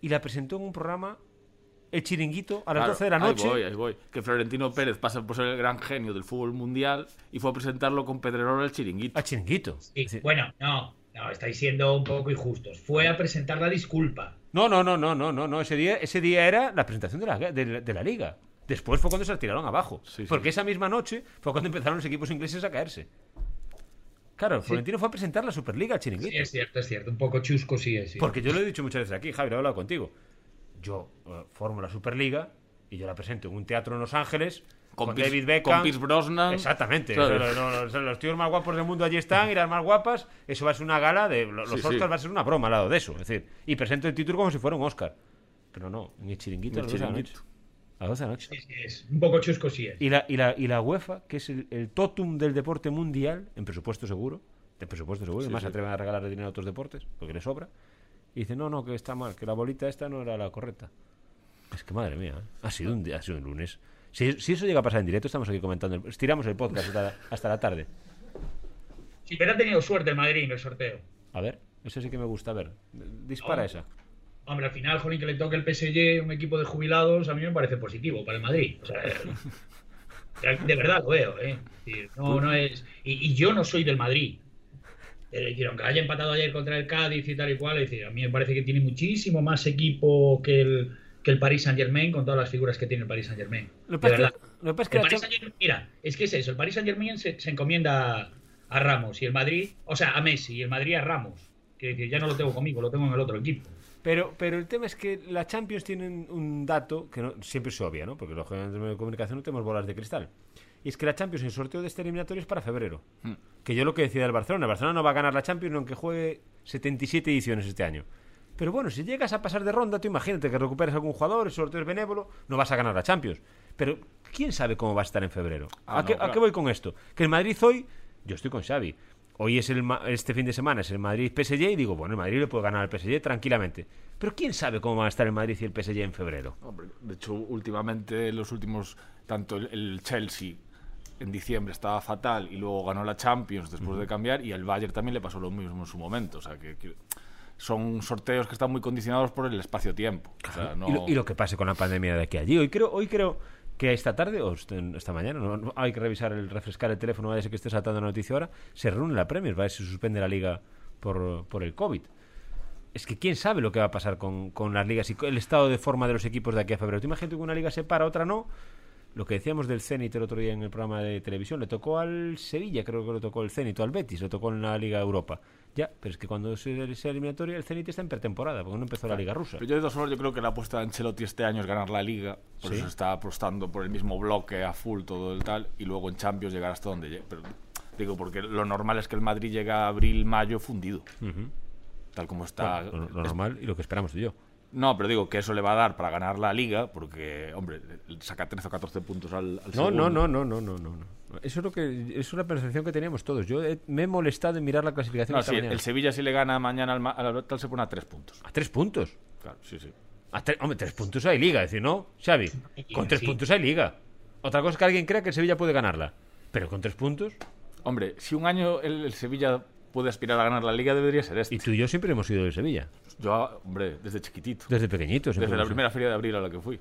Y la presentó en un programa, El Chiringuito, a las Claro, 12 de la noche. Ahí voy, ahí voy. Que Florentino Pérez pasa por ser el gran genio del fútbol mundial y fue a presentarlo con Pedrerol el chiringuito. A Chiringuito. Sí, bueno, no, no, estáis siendo un poco injustos. Fue a presentar la disculpa. No, no, no, no, no, no, no. Ese día, ese día era la presentación de la, de, la- de la liga. Después fue cuando se la tiraron abajo. Sí, sí. porque esa misma noche fue cuando empezaron los equipos ingleses a caerse. Claro, Florentino fue a presentar la Superliga al Sí, chiringuito. es cierto, es cierto. Un poco chusco sí es. sí. Porque yo lo he dicho muchas veces aquí, Javi, lo he hablado contigo. Yo eh, formo la Superliga y yo la presento en un teatro en Los Ángeles con, Con Pierce- David Beckham. con Pierce Brosnan. Exactamente. Claro. Los tíos más guapos del mundo allí están y las más guapas. Eso va a ser una gala de. lo- Los Sí, Oscars sí. va a ser una broma al lado de eso. Es decir, y presento el título como si fuera un Oscar. Pero no, en el chiringuito. En el a las doce de la chiringuito. noche. A las 12 de la noche. Sí, sí, es. Un poco chusco sí es. Y la, y la, y la UEFA, que es el, el totum del deporte mundial, en presupuesto seguro, de presupuesto seguro, además se atreven a regalar dinero a otros deportes, porque le sobra, y dice, no, no, que está mal, que la bolita esta no era la correcta. Es que madre mía, ¿eh? ha, sido un, día- ha sido un lunes. Si, si eso llega a pasar en directo, estamos aquí comentando. el- estiramos el podcast hasta, hasta la tarde. Sí, pero ha tenido suerte el Madrid en el sorteo. A ver, eso sí que me gusta. A ver, dispara Oh. esa. Hombre, al final, jolín, que le toque el PSG, un equipo de jubilados, a mí me parece positivo para el Madrid. O sea, de verdad lo veo, ¿eh? No, no es... Y, y yo no soy del Madrid. Decir, aunque haya empatado ayer contra el Cádiz y tal y cual, decir, a mí me parece que tiene muchísimo más equipo que el, que el Paris Saint-Germain con todas las figuras que tiene el Paris Saint-Germain. Lo De que verdad. que- lo que que El Paris mira, es que es eso, el Paris Saint-Germain se, se encomienda a Ramos y el Madrid, o sea, a Messi y el Madrid a Ramos. Que, que ya no lo tengo conmigo, lo tengo en el otro equipo. Pero, pero el tema es que la Champions tiene un dato que no, siempre se obvia, ¿no? Porque los medios de comunicación no tenemos bolas de cristal. Y es que la Champions, el sorteo de este eliminatorio es para febrero. Que yo lo que decía del Barcelona, el Barcelona no va a ganar la Champions aunque juegue 77 ediciones este año. Pero bueno, si llegas a pasar de ronda, tú imagínate que recuperes algún jugador, el sorteo es benévolo, no vas a ganar la Champions. Pero ¿quién sabe cómo va a estar en febrero? Ah, ¿A, no, qué, a qué voy con esto? Que el Madrid hoy, yo estoy con Xavi. Hoy es el este fin de semana es el Madrid PSG y digo, bueno, el Madrid le puede ganar al PSG tranquilamente. Pero quién sabe cómo va a estar el Madrid y el PSG en febrero. Hombre, de hecho, últimamente los últimos, tanto el, el Chelsea en diciembre estaba fatal y luego ganó la Champions después de cambiar y al Bayern también le pasó lo mismo en su momento. O sea, que, que son sorteos que están muy condicionados por el espacio-tiempo. O sea, no... y, lo, y lo que pase con la pandemia de aquí a allí. Hoy creo, hoy creo que esta tarde o esta mañana, no, hay que revisar el refrescar el teléfono, vaya a ser que esté saltando la noticia ahora, se reúne la Premier, va a ver si se suspende la liga por, por el COVID. Es que quién sabe lo que va a pasar con, con las ligas y el estado de forma de los equipos de aquí a febrero. Tú imagínate que una liga se para, otra no. Lo que decíamos del Zenit el otro día en el programa de televisión, le tocó al Sevilla, creo que le tocó el Zenit, o al Betis, le tocó en la Liga Europa. Ya, pero es que cuando se- sea eliminatoria, el Zenit está en pretemporada, porque no empezó la Liga Rusa. Pero yo de todas formas, yo creo que la apuesta de Ancelotti este año es ganar la Liga, por Sí. eso está apostando por el mismo bloque a full todo el tal, y luego en Champions llegar hasta donde llegue. Pero digo, porque lo normal es que el Madrid llegue a abril, mayo fundido, Ujú. tal como está. Bueno, lo, lo es- normal y lo que esperamos tú y yo. No, pero digo que eso le va a dar para ganar la Liga, porque, hombre, saca 13 o 14 puntos al, al No, segundo. no, no, no, no, no, no, no. Eso es lo que es una percepción que teníamos todos. Yo he- me he molestado en mirar la clasificación No, esta sí, mañana. el Sevilla si le gana mañana al, tal se pone a 3 puntos. A tres puntos. Claro, sí, sí. A tre- Hombre, tres puntos hay liga, es decir, ¿no? Xavi, con tres Sí. puntos hay liga. Otra cosa es que alguien crea que el Sevilla puede ganarla. Pero con tres puntos. Hombre, si un año el, el Sevilla puede aspirar a ganar la Liga, debería ser este. Y tú y yo siempre hemos ido del Sevilla. Yo, hombre, desde chiquitito. Desde pequeñitos. Desde la primera feria de abril a la que fui.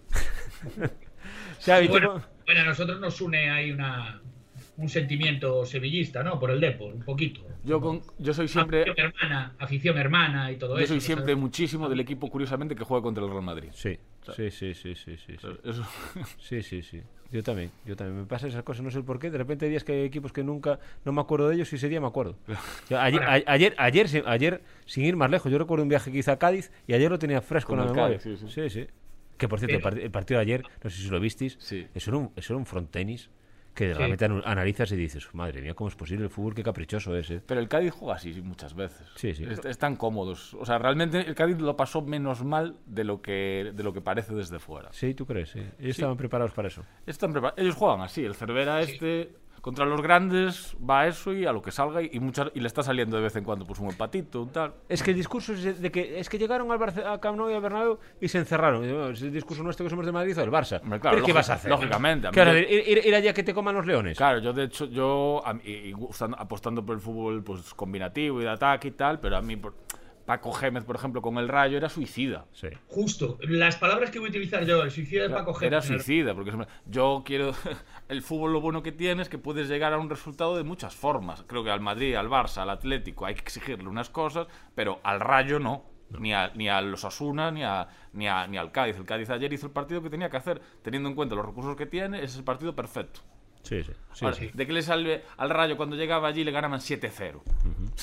Xavi, Bueno, no- bueno, a nosotros nos une ahí una, un sentimiento sevillista, ¿no? Por el Depor, un poquito. Yo, con, yo soy siempre, Afición hermana, afición hermana y todo yo eso. soy ¿no siempre sabes? muchísimo del equipo, curiosamente, que juega contra el Real Madrid. Sí, sí, sí, sí, sí, sí, sí. Eso- Sí, sí, sí. Yo también, yo también. Me pasa esas cosas, no sé el por qué. De repente hay días que hay equipos que nunca no me acuerdo de ellos y ese día me acuerdo. Yo ayer, a- ayer, ayer, sin- ayer, sin ir más lejos, yo recuerdo un viaje que hice a Cádiz y ayer lo tenía fresco Con en la el memoria. Cádiz, sí, sí, sí. Que por cierto, el, Pero- part- el partido de ayer, no sé si lo visteis, Sí. eso, era un, eso era un front tenis que realmente analizas y dices, madre mía, ¿cómo es posible el fútbol? Qué caprichoso es. eh". Pero el Cádiz juega así sí, muchas veces. Sí, sí. Est- están cómodos. O sea, realmente el Cádiz lo pasó menos mal de lo que, de lo que parece desde fuera. Sí, tú crees, sí. Ellos estaban preparados para eso. Están prepar- Ellos juegan así. El Cervera este contra los grandes va a eso y a lo que salga y, muchas, y le está saliendo de vez en cuando pues un empatito, un tal. Es que el discurso es de- que es que llegaron al Barce- a Camp Nou y al Bernabéu y se encerraron. Digo, Es el discurso nuestro que somos de Madrid o del Barça. Hombre, claro, ¿Pero qué vas a hacer? lógicamente, a mí ¿Qué vas a yo- hacer? ¿Ir, allá que te coman los leones? Claro, yo de hecho, yo a mí- apostando por el fútbol pues combinativo y de ataque y tal, pero a mí por- Paco Gémez, por ejemplo, con el Rayo era suicida. Sí. Justo, las palabras que voy a utilizar yo, el suicidio de Paco Era Gémez. suicida, porque yo quiero. El fútbol lo bueno que tiene es que puedes llegar a un resultado de muchas formas. Creo que al Madrid, al Barça, al Atlético hay que exigirle unas cosas, pero al Rayo no. Ni, a, ni a los Asuna, ni, a, ni, a- ni al Cádiz. El Cádiz ayer hizo el partido que tenía que hacer, teniendo en cuenta los recursos que tiene, es el partido perfecto. Sí, sí. sí, Ahora, sí. ¿De qué le salve al Rayo cuando llegaba allí le ganaban 7-0?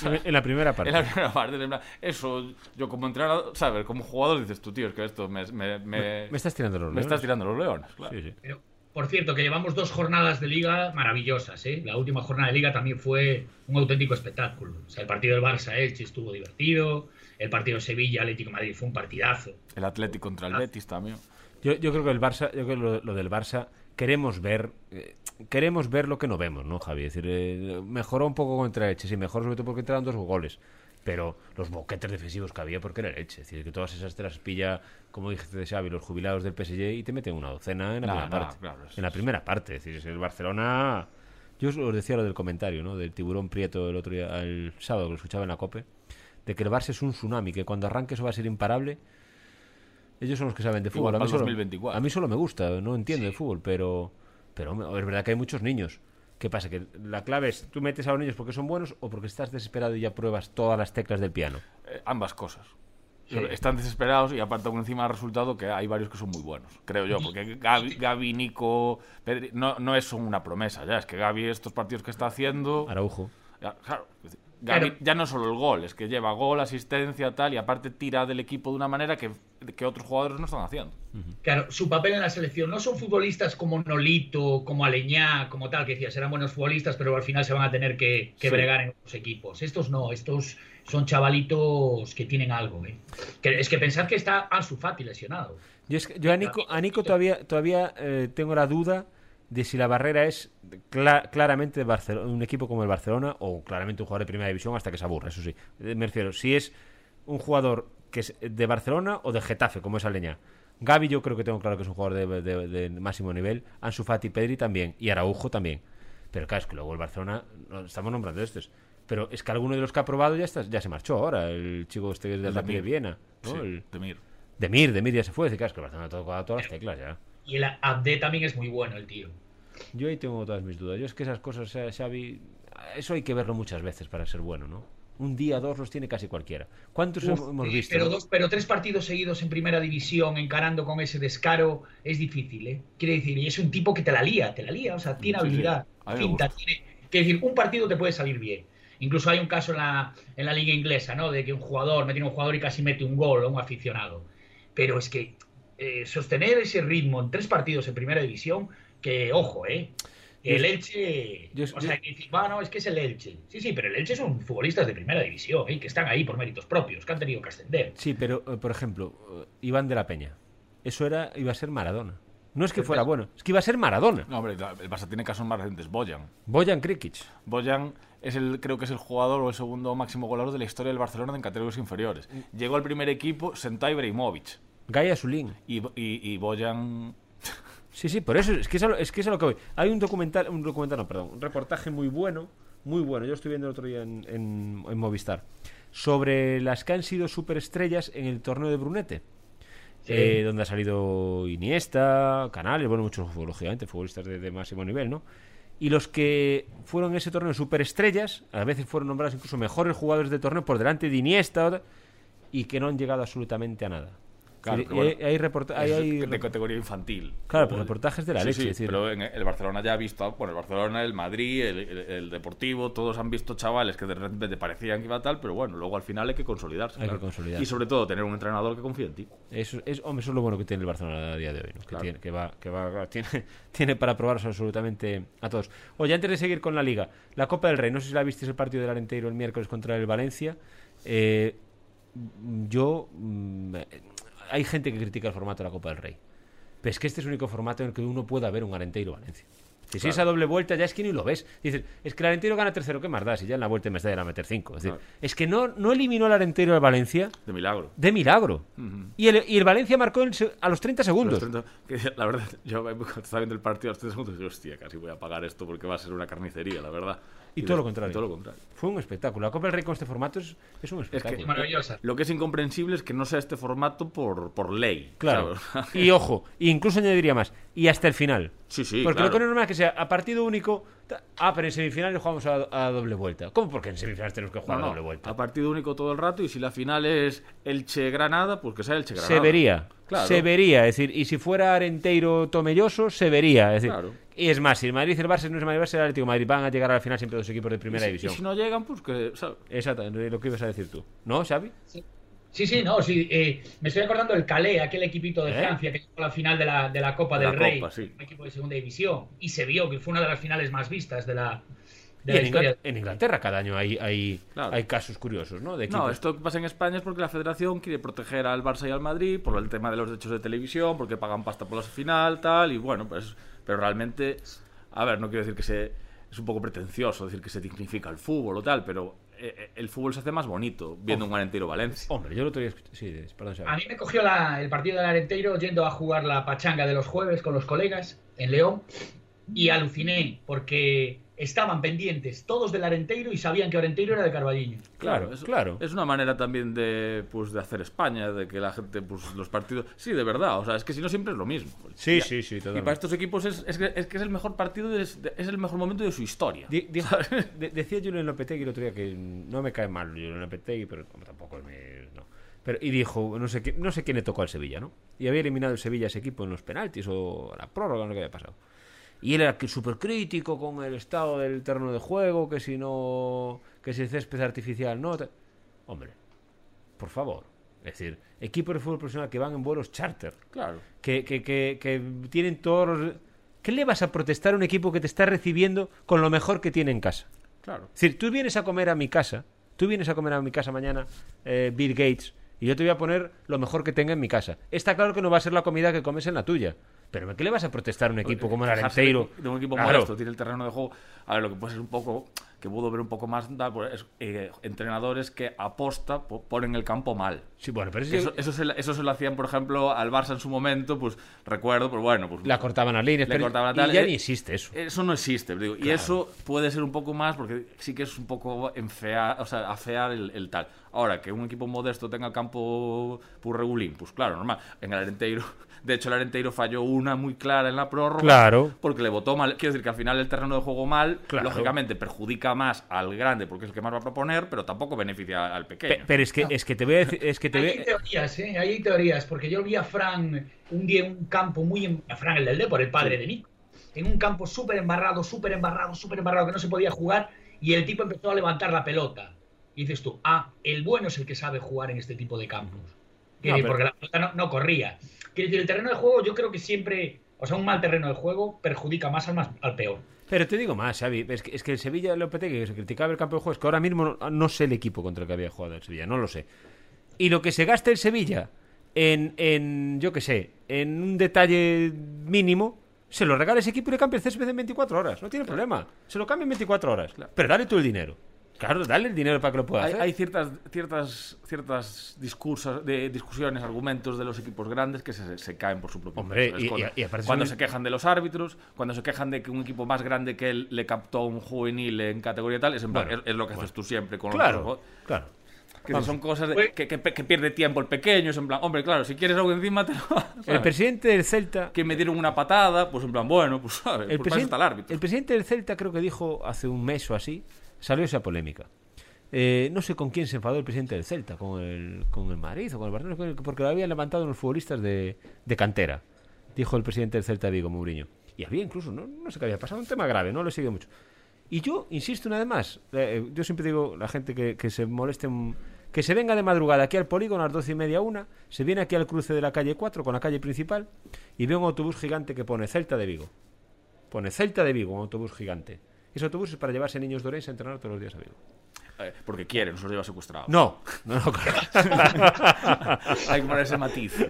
En- En la primera parte. En la primera parte. en plan, Eso, yo como entrenador, ¿sabes? Como jugador dices tú, tío, es que esto me, me, me, Me estás tirando los me leones. estás tirando los leones. Claro. Sí, sí. Pero, por cierto, que llevamos dos jornadas de liga maravillosas, ¿eh? La última jornada de liga también fue un auténtico espectáculo. O sea, el partido del Barça-Elche estuvo divertido, el partido de Madrid fue un partidazo. El Atlético contra el Betis también. Yo, yo creo que el Barça, yo creo que lo, del Barça queremos ver eh, queremos ver lo que no vemos, ¿no, Javi? Es decir, eh, mejoró un poco contra Elche, sí, mejor sobre todo porque entraron dos goles, pero los boquetes defensivos que había porque era Elche, es decir, que todas esas te las pilla, como dijiste de Xavi, los jubilados del PSG y te meten una docena en la primera parte. en la primera parte, es decir, el Barcelona yo os decía lo del comentario, ¿no? Del tiburón prieto el otro día, el sábado que lo escuchaba en la COPE, de que el Barça es un tsunami, que cuando arranque eso va a ser imparable. Ellos son los que saben de fútbol. A mí, solo, a mí, solo, me gusta, no entiendo de fútbol, pero, pero es verdad que hay muchos niños. ¿Qué pasa? Que la clave es, ¿tú metes a los niños porque son buenos o porque estás desesperado y ya pruebas todas las teclas del piano? Eh, ambas cosas. Están desesperados y aparte por encima del resultado que hay varios que son muy buenos, creo yo, porque Gaby, Nico, Pedri, no, no es una promesa ya, es que Gaby estos partidos que está haciendo... Araujo. claro, ya no solo el gol, es que lleva gol, asistencia, tal, y aparte tira del equipo de una manera que, que otros jugadores no están haciendo. Claro, su papel en la selección no son futbolistas como Nolito, como Aleñá, como tal, que decía, serán buenos futbolistas, pero al final se van a tener que, bregar en los equipos. Estos no, estos son chavalitos que tienen algo. ¿eh? es que pensar que está Ansu Fati lesionado. Yo, es yo a Nico, todavía, todavía eh, tengo la duda de si la barrera es claramente de un equipo como el Barcelona o claramente un jugador de primera división hasta que se aburra, eso sí. Eh, me refiero, si es un jugador que es de Barcelona o de Getafe, como es Aleña. Gaby yo creo que tengo claro que es un jugador de, máximo nivel. Ansu Fati, Pedri también. Y Araujo también. Pero claro, es que luego el Barcelona, estamos nombrando estos. Pero es que alguno de los que ha probado ya, está, ya se marchó ahora. El chico este es del Rapid de Viena. ¿no? el, Demir. Demir, Demir ya se fue. Claro, es que el Barcelona ha tocado todas las teclas ya. Y el Abde también es muy bueno, el tío. Yo ahí tengo todas mis dudas. Yo es que esas cosas, Xavi, eso hay que verlo muchas veces para ser bueno, ¿no? Un día, dos los tiene casi cualquiera. ¿Cuántos hemos visto? Pero, dos, pero tres partidos seguidos en primera división, encarando con ese descaro, es difícil, ¿eh? Quiere decir, y es un tipo que te la lía, te la lía, o sea, tiene habilidad, finta, tiene. Quiere decir, un partido te puede salir bien. Incluso hay un caso en la, en la liga inglesa, ¿no? De que un jugador mete un jugador y casi mete un gol o un aficionado. Pero es que eh, sostener ese ritmo en tres partidos en primera división, que ojo, ¿eh? El Elche. o sea, bueno, es que es el Elche. Sí, sí, pero el Elche son futbolistas de primera división, ¿eh? que están ahí por méritos propios, que han tenido que ascender. Sí, pero, eh, por ejemplo, Iván de la Peña. Eso era, iba a ser Maradona. No es que fuera bueno, es que iba a ser Maradona. No, hombre, el Barça tiene casos más recientes. Boyan. Boyan Krikic. Boyan es el, creo que es el jugador o el segundo máximo goleador de la historia del Barcelona en categorías inferiores. Mm. Llegó al primer equipo Sentai Ibrahimovic. Gaia Sulín. Y, y, Boyan. Sí, sí, por eso es que es, es que es a lo que voy. Hay un documental, un documental, no, perdón, un reportaje muy bueno, muy bueno. Yo estoy viendo el otro día en, en, Movistar sobre las que han sido superestrellas en el torneo de Brunete. Eh, donde ha salido Iniesta, Canales, bueno, muchos, lógicamente, futbolistas de, de, máximo nivel, ¿no? Y los que fueron en ese torneo superestrellas, a veces fueron nombrados incluso mejores jugadores del torneo por delante de Iniesta, y que no han llegado absolutamente a nada. Claro, hay, de categoría infantil. Claro, pero reportajes de la leche. pero en el Barcelona ya ha visto, bueno, el Barcelona, el Madrid, el, Deportivo, todos han visto chavales que de repente parecían que iba tal, pero bueno, luego al final hay que consolidarse. Hay que consolidar. Y sobre todo tener un entrenador que confíe en ti. Eso es, hombre, eso es lo bueno que tiene el Barcelona a día de hoy, que, tiene, que, va, que va, tiene, tiene para probarse absolutamente a todos. Oye, antes de seguir con la Liga, la Copa del Rey, no sé si la visteis el partido del Arenteiro el miércoles contra el Valencia. Eh, yo mm, hay gente que critica el formato de la Copa del Rey. Pero es que este es el único formato en el que uno pueda ver un Arenteiro Valencia. Si esa doble vuelta ya es que ni lo ves. Dices, es que el Arenteiro gana tercero, ¿qué más da? Si ya en la vuelta me está a meter cinco. Es, decir, es que no, no eliminó el Arentero de Valencia. De milagro. De milagro. y, el, y, el, Valencia marcó a los 30 segundos. la verdad, yo estaba viendo el partido a los 30 segundos y hostia, casi voy a pagar esto porque va a ser una carnicería, la verdad. Y, todo, lo contrario. todo lo contrario. Fue un espectáculo. La Copa del Rey con este formato es, un espectáculo. Es maravillosa. Lo que es incomprensible es que no sea este formato por, por ley. Claro. y ojo, incluso añadiría más, y hasta el final. Sí, sí. Porque lo que no es normal que sea a partido único. Ah, pero en semifinales jugamos a, doble vuelta. ¿Cómo? Porque en semifinales tenemos que jugar a doble vuelta. A partido único todo el rato y si la final es Elche-Granada, pues que sea Elche-Granada. Se vería. Se vería. Es decir, y si fuera Arenteiro Tomelloso, se vería. Es decir, claro. Y es más, si el Madrid y el Barça no es el Madrid, Barça el Atlético Madrid van a llegar a la final siempre dos equipos de primera división. Y si no llegan, pues que. Exactamente, lo que ibas a decir tú. ¿No, Xavi? Sí. Sí, no, sí, eh, me estoy acordando del Calais, aquel equipito de ¿Eh? Francia que llegó a la final de la, de la Copa del Rey, un equipo de segunda división, y se vio que fue una de las finales más vistas de la, en, Inglaterra, cada año hay, hay, hay casos curiosos, ¿no? no, esto que pasa en España es porque la federación quiere proteger al Barça y al Madrid por el tema de los derechos de televisión, porque pagan pasta por la final, tal, y bueno, pues, pero realmente, a ver, no quiero decir que se, es un poco pretencioso decir que se dignifica el fútbol o tal, pero eh, eh, el fútbol se hace más bonito viendo un Arenteiro Valencia. Hombre, yo lo otro Sí, perdón, a mí me cogió el partido del Arenteiro yendo a jugar la pachanga de los jueves con los colegas en León y aluciné porque estaban pendientes todos del Arenteiro y sabían que Arenteiro era de Carballiño. Claro, es, claro. Es una manera también de, pues, de hacer España, de que la gente, pues los partidos... Sí, de verdad, o sea, es que si no siempre es lo mismo. Sí, sí, sí. Y para estos equipos es, es, que, es, el mejor partido, es el mejor momento de su historia. decía Julián Lopetegui el otro día que no me cae mal Julián Lopetegui, pero tampoco me... No. Pero, y dijo, no sé, no sé quién le tocó al Sevilla, ¿no? Y había eliminado el Sevilla ese equipo en los penaltis o la prórroga, no sé qué había pasado. Y él era súper crítico con el estado del terreno de juego, que si no. que si el césped artificial no. Hombre, por favor. Es decir, equipos de fútbol profesional que van en vuelos charter. Claro. Que, que, que, que tienen todos los. ¿Qué le vas a protestar a un equipo que te está recibiendo con lo mejor que tiene en casa? Claro. Es decir, tú vienes a comer a mi casa, tú vienes a comer a mi casa mañana, eh, Bill Gates, y yo te voy a poner lo mejor que tenga en mi casa. Está claro que no va a ser la comida que comes en la tuya. Pero ¿qué le vas a protestar a un equipo como el Arenteiro? De, un equipo modesto, tiene el terreno de juego. A ver, lo que puede ser un poco, que puedo ver un poco más, pues, es, eh, entrenadores que aposta ponen el campo mal. Sí, bueno, pero eso, eso, se, eso se lo hacían, por ejemplo, al Barça en su momento, pues recuerdo, pues bueno, pues... La cortaban las líneas, le cortaban tal, y ya eh, ni existe eso. Eso no existe, digo, y eso puede ser un poco más, porque sí que es un poco enfear, o sea, afear el, el tal. Ahora, que un equipo modesto tenga el campo por regulín, pues claro, normal. En el Arenteiro de hecho, el Arenteiro falló una muy clara en la prórroga. Claro. Porque le votó mal. Quiero decir que al final el terreno de juego mal, lógicamente perjudica más al grande porque es el que más va a proponer, pero tampoco beneficia al pequeño. pero es que, es que te voy a decir. Es que te hay teorías, ¿eh? Hay teorías, porque yo vi a Fran un día en un campo muy. A Fran, el del por el padre de Nico. En un campo súper embarrado, súper embarrado, súper embarrado, que no se podía jugar, y el tipo empezó a levantar la pelota. Y dices tú, ah, el bueno es el que sabe jugar en este tipo de campos. Porque la pelota no corría. Quiero decir, el terreno de juego yo creo que siempre, o sea, un mal terreno de juego perjudica más al, más, al peor. Pero te digo más, Xavi, es que, es que el Sevilla Lopetegui, que se criticaba el campo de juego, es que ahora mismo no, sé el equipo contra el que había jugado el Sevilla, no lo sé. Y lo que se gasta el Sevilla en, en yo qué sé, en un detalle mínimo, se lo regala ese equipo y le cambia el césped en 24 horas. No tiene problema. Se lo cambia en 24 horas. Pero dale tú el dinero. Claro, dale el dinero para que lo pueda hay, hacer. Hay ciertas, ciertas, ciertas discursos, de, discusiones, argumentos de los equipos grandes que se, caen por su propio Hombre, y, cuando, se quejan de los árbitros, cuando se quejan de que un equipo más grande que él le captó a un juvenil en categoría tal, es, en es, lo que haces tú siempre con claro, los Claro. Que son cosas que, que, pierde tiempo el pequeño, es en plan, hombre, claro, si quieres algo encima te lo El presidente del Celta... Que me dieron una patada, pues en plan, bueno, pues sabes, el, pues presidente, el árbitro. El presidente del Celta creo que dijo hace un mes o así, salió esa polémica. Eh, no sé con quién se enfadó el presidente del Celta, con el, con el Madrid o con el Barcelona, porque lo habían levantado los futbolistas de, de cantera, dijo el presidente del Celta Vigo, Mourinho. Y había incluso, no, no sé qué había pasado, un tema grave, no lo he seguido mucho. Y yo insisto una vez más, eh, yo siempre digo la gente que, que se moleste, que se venga de madrugada aquí al polígono a las doce y media una, se viene aquí al cruce de la calle 4 con la calle principal y ve un autobús gigante que pone Celta de Vigo. Pone Celta de Vigo, un autobús gigante. Es para llevarse niños de Orense a entrenar todos los días a Vigo. Eh, porque quiere, no se los lleva secuestrados. No, no, no. Hay que poner ese matiz.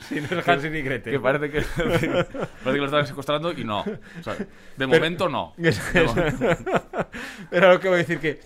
Si no es Hansi ni Gretel. Que parece que, parece que lo están secuestrando y no. O sea, de momento no. De momento. Pero lo que voy a decir que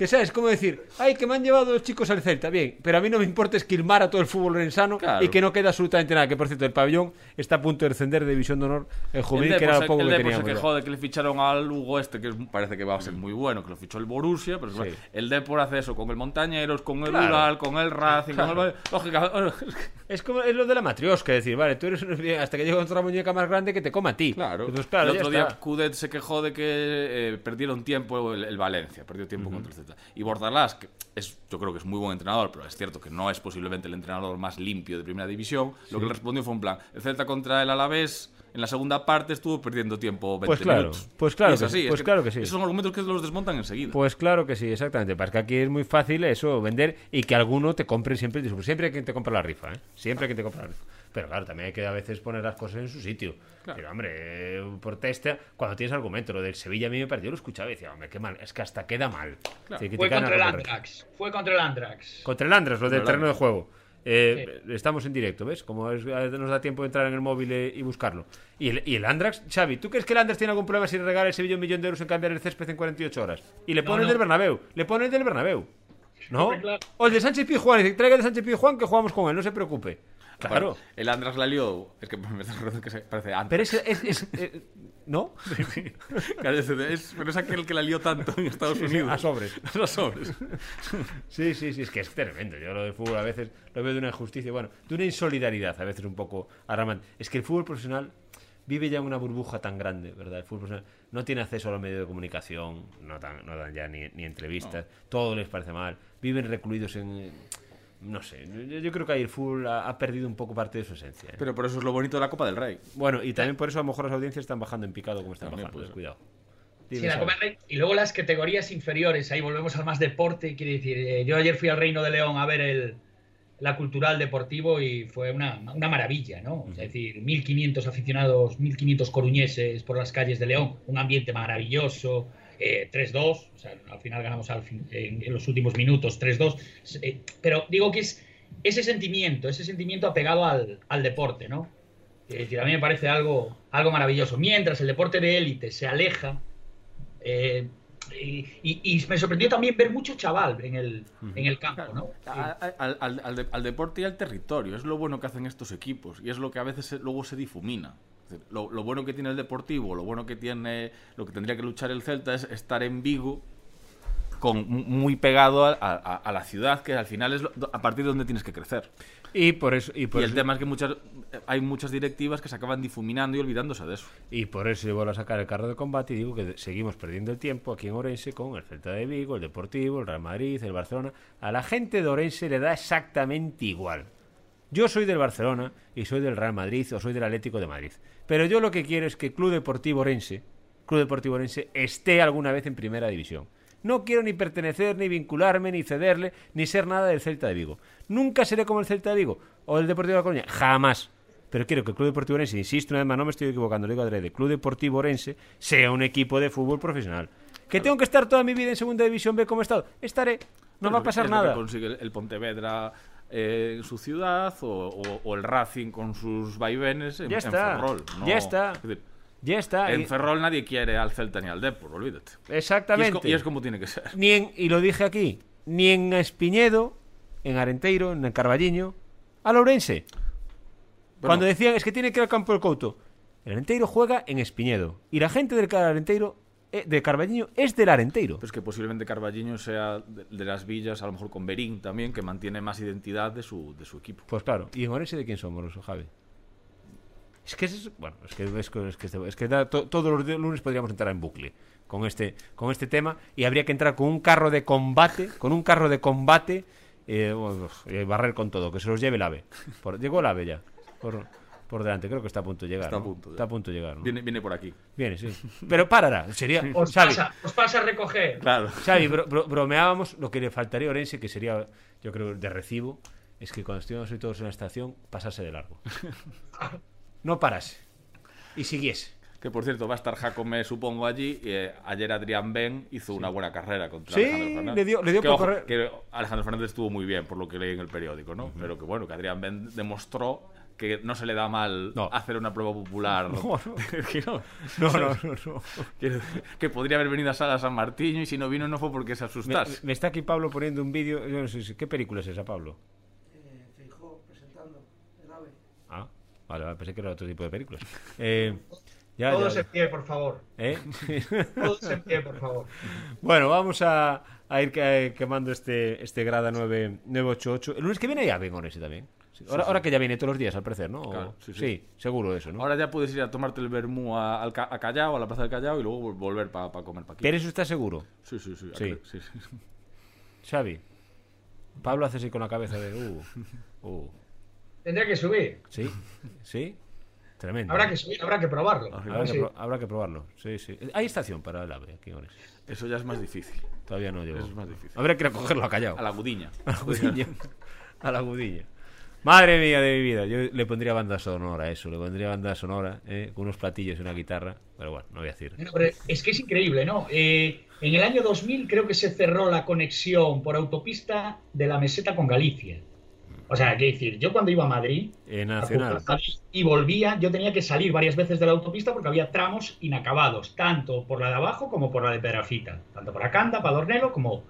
que sabes cómo decir, ay, que me han llevado los chicos al Celta, bien, pero a mí no me importa esquilmar a todo el fútbol lorenzano y que no queda absolutamente nada, que por cierto, el pabellón está a punto de descender de división de honor el juvenil, que era lo poco el que teníamos. se quejó de que le ficharon al Lugo este, que parece que va a ser muy bueno, que lo fichó el Borussia, pero el Depor hace eso con el Montañeros, con el Ural, con el Racing, con el... Lógica... Es como es lo de la matriosca, decir, vale, tú eres hasta que llega otra muñeca más grande que te coma a ti. Claro. Pues, claro el otro día Cudet se quejó de que eh, perdieron tiempo el, Valencia, perdió tiempo contra el Celta. Y Bordalás que es, yo creo que es muy buen entrenador, pero es cierto que no es posiblemente el entrenador más limpio de primera división, lo que le respondió fue un plan. El Celta contra el Alavés en la segunda parte estuvo perdiendo tiempo 20 pues claro, minutos. Pues claro, que, sí, pues claro que sí. Esos son argumentos que los desmontan enseguida. Pues claro que sí, exactamente. Porque aquí es muy fácil eso, vender y que alguno te compre siempre. Siempre hay quien te compra la rifa, ¿eh? Siempre hay quien te compra la rifa. Pero claro, también hay que a veces poner las cosas en su sitio. Pero hombre, eh, protesta cuando tienes argumento. Lo del Sevilla a mí me perdió, lo escuchaba y decía, hombre, qué mal, es que hasta queda mal. Fue contra el Andrax. Fue contra el Andrax. Contra el Andrax, lo del terreno de juego. Eh, estamos en directo, ¿ves? Como nos da tiempo de entrar en el móvil y buscarlo. Y el, y el Andrax, Xavi, ¿tú crees que el Andrax tiene algún problema si regala el Sevilla un millón de euros en cambiar el césped en 48 horas? Y le pone el del Bernabéu, le pone el del Bernabéu. ¿No? O el de Sánchez Pizjuán, dice, traiga el de Sánchez Pizjuán que jugamos con él, no se preocupe. Claro. el Andras la lió. Es que me que se parece Andras. Pero es. es, es eh, ¿No? Sí, sí. es, pero es aquel que la lió tanto en Estados Unidos. a sobres. a sobres. Sí, sí, sí. Es que es tremendo. Yo lo del fútbol a veces lo veo de una injusticia. Bueno, de una insolidaridad a veces un poco alarmante. Es que el fútbol profesional vive ya en una burbuja tan grande, ¿verdad? El fútbol profesional no tiene acceso a los medios de comunicación, no dan, no dan ya ni, ni entrevistas, todo les parece mal, viven recluidos en no sé, yo, creo que ahí el fútbol ha, perdido un poco parte de su esencia. ¿eh? Pero por eso es lo bonito de la Copa del Rey. Bueno, y también por eso a lo mejor las audiencias están bajando en picado como están bajando. Pues, cuidado. Sí, la Copa del Rey. Y luego las categorías inferiores, ahí volvemos al más deporte. Quiere decir, eh, yo ayer fui al Reino de León a ver el, la cultural deportivo y fue una, una maravilla, ¿no? Es decir, 1.500 aficionados, 1.500 coruñeses por las calles de León, un ambiente maravilloso, 3-2, eh, o sea, al final ganamos al en, los últimos minutos 3-2, eh, pero digo que es ese sentimiento, ese sentimiento apegado al, al deporte, ¿no? Es decir, a mí me parece algo, algo maravilloso. Mientras el deporte de élite se aleja, eh, y, me sorprendió también ver mucho chaval en el, en el campo, ¿no? Al, al, al, deporte y al territorio, es lo bueno que hacen estos equipos y es lo que a veces luego se difumina. Lo, bueno que tiene el Deportivo, lo bueno que tiene, lo que tendría que luchar el Celta es estar en Vigo con muy pegado a, la ciudad, que al final es a partir de donde tienes que crecer. Y por eso y, el tema es que muchas hay muchas directivas que se acaban difuminando y olvidándose de eso. Y por eso yo vuelvo a sacar el carro de combate y digo que seguimos perdiendo el tiempo aquí en Orense con el Celta de Vigo, el Deportivo, el Real Madrid, el Barcelona. A la gente de Orense le da exactamente igual. Yo soy del Barcelona y soy del Real Madrid o soy del Atlético de Madrid. Pero yo lo que quiero es que Club Deportivo Orense, Club Deportivo Orense esté alguna vez en primera división. No quiero ni pertenecer, ni vincularme, ni cederle, ni ser nada del Celta de Vigo. Nunca seré como el Celta de Vigo o el Deportivo de la Coruña. Jamás. Pero quiero que el Club Deportivo Orense, insisto, una vez más, no me estoy equivocando, lo digo adrede, Club Deportivo Orense sea un equipo de fútbol profesional. ¿Que tengo que estar toda mi vida en Segunda División B como he estado? Estaré. No va a pasar nada. consigue el Pontevedra eh, en su ciudad o, el Racing con sus vaivenes en, ya está, Ferrol. ya está. ya está. En Ferrol nadie quiere al Celta ni al Depor, olvídate. Exactamente. Y es, como tiene que ser. Ni y lo dije aquí, ni en Espiñedo, en Arenteiro, en Carballiño, a Lourense. Cuando decían es que tiene que ir al campo del Couto. El Arenteiro juega en Espiñedo. Y la gente del Arenteiro de Carballiño es del Arenteiro. Pues que posiblemente Carballiño sea de, las villas, a lo mejor con Berín también, que mantiene más identidad de su, de su equipo. Pues claro. ¿Y en Orense de quién somos, Javi? Es que es, bueno, es que, es que, es que, todos los lunes podríamos entrar en bucle con este, con este tema y habría que entrar con un carro de combate, con un carro de combate eh, y barrer con todo, que se los lleve el ave. llegó el ave ya. Por, por delante. Creo que está a punto de llegar. Está a punto, está a punto de llegar. Viene, viene por aquí. Viene, sí. Pero parará. Sería. Os, pasa, os pasa a recoger. Claro. Xavi, bromeábamos. Lo que le faltaría a Orense, que sería, yo creo, de recibo, es que cuando estuviéramos hoy todos en la estación, pasase de largo. No parase. Y siguiese. Que por cierto, va a estar Jacome, supongo, allí. Y, eh, ayer Adrián Ben hizo una buena carrera contra sí, Alejandro Fernández. Le dio, le dio que, por correr. que Alejandro Fernández estuvo muy bien, por lo que leí en el periódico, ¿no? Pero que bueno, que Adrián Ben demostró que no se le da mal hacer una prueba popular. No, no, no. no, Que, podría haber venido a Sala San Martín y si no vino no fue porque se asustase. Me, está aquí Pablo poniendo un vídeo. Yo no sé qué película es esa, Pablo. Eh, presentando el ave. Ah, vale, pensé que era otro tipo de películas. Eh, ya, Todos en pie, por favor. ¿Eh? Todos en pie, por favor. Bueno, vamos a, a ir quemando este, este Grada 9, 988. El lunes que viene ya vengo ese también. Ahora, que ya viene todos los días, al parecer, ¿no? sí, seguro eso, ¿no? Ahora ya puedes ir a tomarte el vermú a, a Callao, a la plaza del Callao, y luego volver para comer pa aquí. ¿Pero eso está seguro? Sí, sí, sí. Sí. Xavi, Pablo hace así con la cabeza de... Uh, uh. Tendría que subir. Sí, sí. Tremendo. Habrá que subir, habrá que probarlo. Habrá, que, probarlo, sí, sí. Hay estación para el AVE aquí Eso ya es más difícil. Todavía no llevo. es más difícil. Habrá que recogerlo a Callao. A la Gudiña. A la Gudiña. a la Gudiña. Madre mía de mi vida. Yo le pondría banda sonora a eso. Le pondría banda sonora eh, con unos platillos y una guitarra. Pero bueno, no voy a decir. es que es increíble, ¿no? Eh, en el año 2000 creo que se cerró la conexión por autopista de la meseta con Galicia. O sea, qué decir, yo cuando iba a Madrid y volvía, yo tenía que salir varias veces de la autopista porque había tramos inacabados, tanto por la de abajo como por la de Pedrafita, tanto por Acanda, Padornelo, como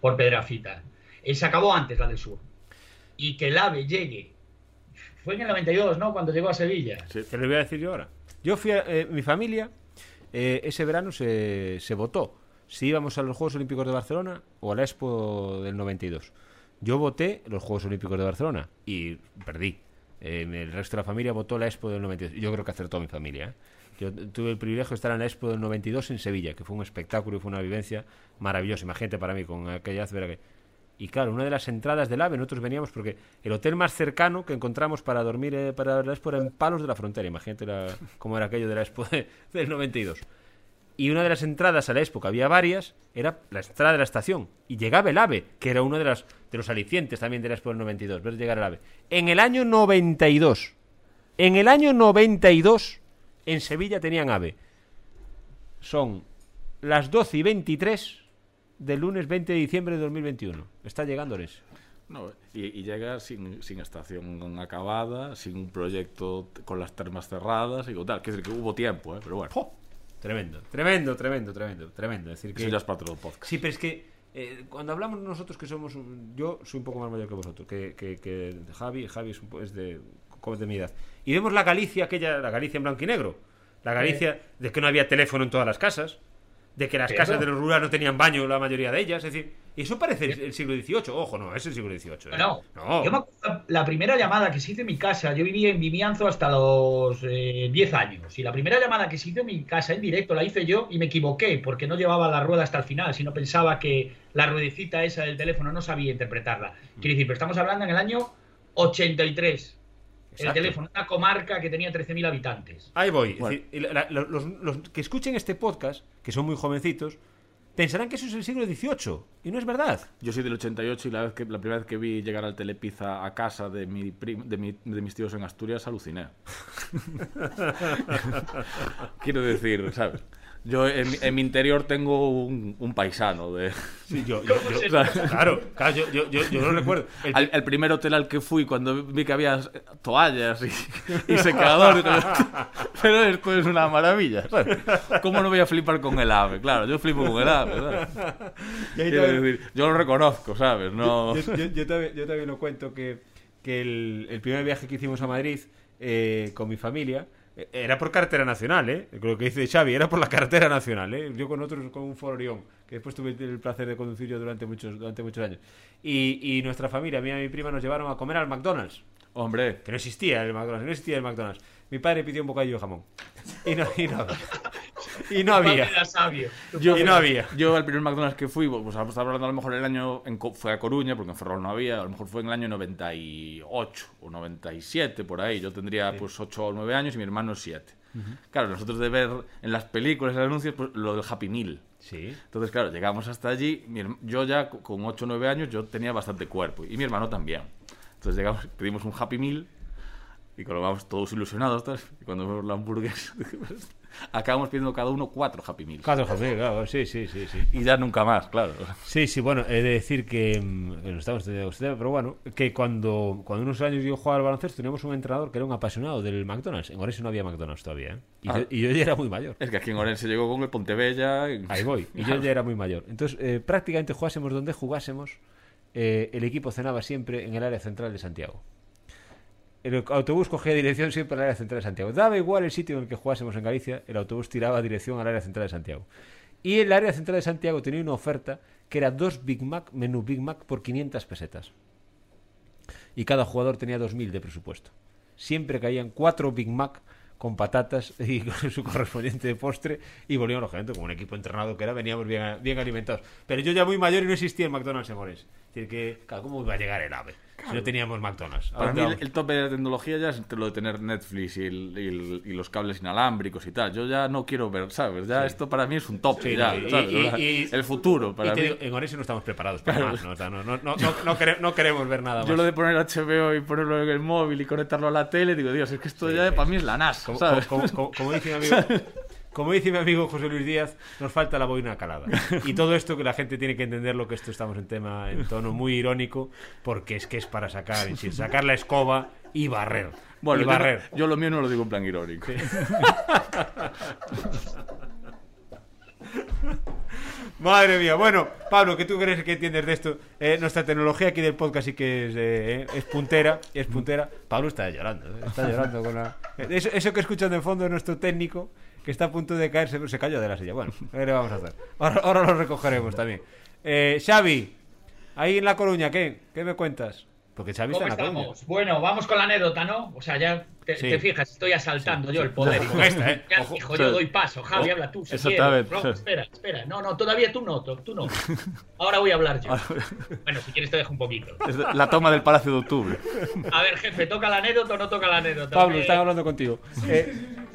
por Pedrafita. Y se acabó antes la del sur. Y que el AVE llegue. Fue en el 92, ¿no? Cuando llegó a Sevilla. Sí, te lo voy a decir yo ahora. Yo fui a, eh, mi familia, eh, ese verano se, se votó si íbamos a los Juegos Olímpicos de Barcelona o a la Expo del 92. Yo voté los Juegos Olímpicos de Barcelona y perdí. el resto de la familia votó la Expo del 92. Yo creo que acertó mi familia. ¿eh? Yo tuve el privilegio de estar en la Expo del 92 en Sevilla, que fue un espectáculo y fue una vivencia maravillosa. Imagínate para mí con aquella que... Y claro, una de las entradas del AVE, nosotros veníamos porque el hotel más cercano que encontramos para dormir eh, para la Expo era en Palos de la Frontera. Imagínate cómo era aquello de la Expo del 92 y una de las entradas a la época, había varias, era la entrada de la estación. Y llegaba el AVE, que era uno de, las, de los alicientes también de la Expo del 92, ver llegar el AVE. En el año 92, en el año 92, en Sevilla tenían AVE. Son las 12 y 23 del lunes 20 de diciembre de 2021. Está llegando eso. No, y, llega sin, sin, estación acabada, sin un proyecto con las termas cerradas y tal. Que decir, que hubo tiempo, ¿eh? pero bueno. Tremendo, tremendo, tremendo, tremendo, tremendo. Es decir, que, Eso ya es para otro podcast. Sí, pero es que eh, cuando hablamos nosotros que somos. Yo soy un poco más mayor que vosotros, que, que, Javi. Javi es, un, es de, de mi edad. Y vemos la Galicia, aquella, la Galicia en blanco y negro. La Galicia de que no había teléfono en todas las casas de que las casas de los rurales no tenían baño la mayoría de ellas. Es decir, eso parece el, siglo XVIII. Ojo, no, es el siglo XVIII. ¿eh? No, Yo me acuerdo, la primera llamada que se hizo en mi casa, yo vivía en Vimianzo hasta los 10 eh, años. Y la primera llamada que se hizo en mi casa en directo la hice yo y me equivoqué porque no llevaba la rueda hasta el final, sino pensaba que la ruedecita esa del teléfono no sabía interpretarla. Quiero decir, pero estamos hablando en el año 83 el teléfono, una comarca que tenía 13.000 habitantes. Ahí voy. los, que escuchen este podcast, que son muy jovencitos, pensarán que eso es el siglo XVIII. Y no es verdad. Yo soy del 88 y la, vez que, la primera vez que vi llegar al Telepizza a casa de, mi, de, de mis tíos en Asturias, aluciné. Quiero decir, ¿sabes? Yo en, mi interior tengo un, paisano de... Sí, yo, claro, claro, yo, yo, yo, lo recuerdo. El... primer hotel al que fui cuando vi que había toallas y, y secadores. Pero esto es una maravilla. ¿Cómo no voy a flipar con el ave? Claro, yo flipo con el ave. Decir, yo lo reconozco, ¿sabes? No... Yo, también, yo también lo cuento que, que el, el primer viaje que hicimos a Madrid eh, con mi familia era por carretera nacional, ¿eh? Creo que dice Xavi, era por la carretera nacional, ¿eh? Yo con otros, con un Ford Orión, que después tuve el placer de conducir yo durante muchos, durante muchos años. Y, y nuestra familia, mí y mi prima, nos llevaron a comer al McDonald's. Hombre. Que no existía el McDonald's, no existía el McDonald's. Mi padre pidió un bocadillo de jamón. Y no, y no, y no había. Yo, y no había. Yo al primer McDonald's que fui, pues estamos hablando a lo mejor el año, en, fue a Coruña, porque en Ferrol no había, a lo mejor fue en el año 98 o 97, por ahí. Yo tendría pues 8 o 9 años y mi hermano 7. Claro, nosotros de ver en las películas, en los anuncios, pues, lo del Happy Meal. Sí. Entonces, claro, llegamos hasta allí. yo ya con 8 o 9 años, yo tenía bastante cuerpo. Y mi hermano también. Entonces llegamos, pedimos un Happy Meal y colocamos todos ilusionados. Y cuando vemos la hamburguesa, acabamos pidiendo cada uno cuatro Happy Meals. Cuatro Happy Meals, claro, sí, sí, sí, sí. Y ya nunca más, claro. Sí, sí, bueno, he de decir que, mm, que no estamos usted, pero bueno, que cuando, cuando unos años yo jugaba al baloncesto teníamos un entrenador que era un apasionado del McDonald's. En Orense no había McDonald's todavía, ¿eh? Y, ah. yo, y, yo, ya era muy mayor. Es que aquí en Orense llegó con el Pontebella. Ahí voy, y yo ya era muy mayor. Entonces, eh, prácticamente jugásemos donde jugásemos, eh, el equipo cenaba siempre en el área central de Santiago el autobús cogía dirección siempre al área central de Santiago. Daba igual el sitio en el que jugásemos en Galicia, el autobús tiraba dirección al área central de Santiago. Y el área central de Santiago tenía una oferta que era dos Big Mac, menú Big Mac por 500 pesetas. Y cada jugador tenía 2.000 de presupuesto. Siempre caían cuatro Big Mac con patatas y con su correspondiente de postre y volvíamos lógicamente como un equipo entrenado que era veníamos bien, bien alimentados pero yo ya muy mayor y no existía el McDonald's en Mores es decir que ¿cómo iba a llegar el ave? Si no teníamos McDonald's. Para mí el, tope de la tecnología ya es lo de tener Netflix y, los cables inalámbricos y tal. Yo ya no quiero ver, ¿sabes? Ya esto para mí es un tope, ya, y, el futuro para mí. en Oresio no estamos preparados para más, ¿no? queremos ver nada más. Yo lo de poner HBO y ponerlo en el móvil y conectarlo a la tele, digo, Dios, es que esto ya para mí es la NAS, ¿sabes? Como, dice mi amigo... Como dice mi amigo José Luis Díaz, nos falta la boina calada. Y todo esto que la gente tiene que entender lo que esto estamos en tema en tono muy irónico, porque es que es para sacar, sacar la escoba y barrer. Bueno, y barrer. Yo, lo mío no lo digo en plan irónico. Madre mía. Bueno, Pablo, ¿qué tú crees que entiendes de esto? Eh, nuestra tecnología aquí del podcast sí que es, eh, es puntera. Es puntera. Pablo está llorando. Eh, está llorando con la... Eso, eso que escuchan de fondo es nuestro técnico que está a punto de caerse, se cayó de la silla. Bueno, ¿qué le vamos a hacer? Ahora, lo recogeremos también. Eh, Xavi, ahí en La Coruña, ¿qué? ¿Qué me cuentas? Porque Xavi está en La. Bueno, vamos con la anécdota, ¿no? O sea, ya te, fijas, estoy asaltando yo el poder. ¿eh? hijo, yo doy paso. Javi, habla tú. Si espera, espera. No, no, todavía tú no, tú no. Ahora voy a hablar yo. bueno, si quieres te dejo un poquito. la toma del Palacio de Octubre. A ver, jefe, ¿toca la anécdota o no toca la anécdota? Pablo, están hablando contigo. Eh,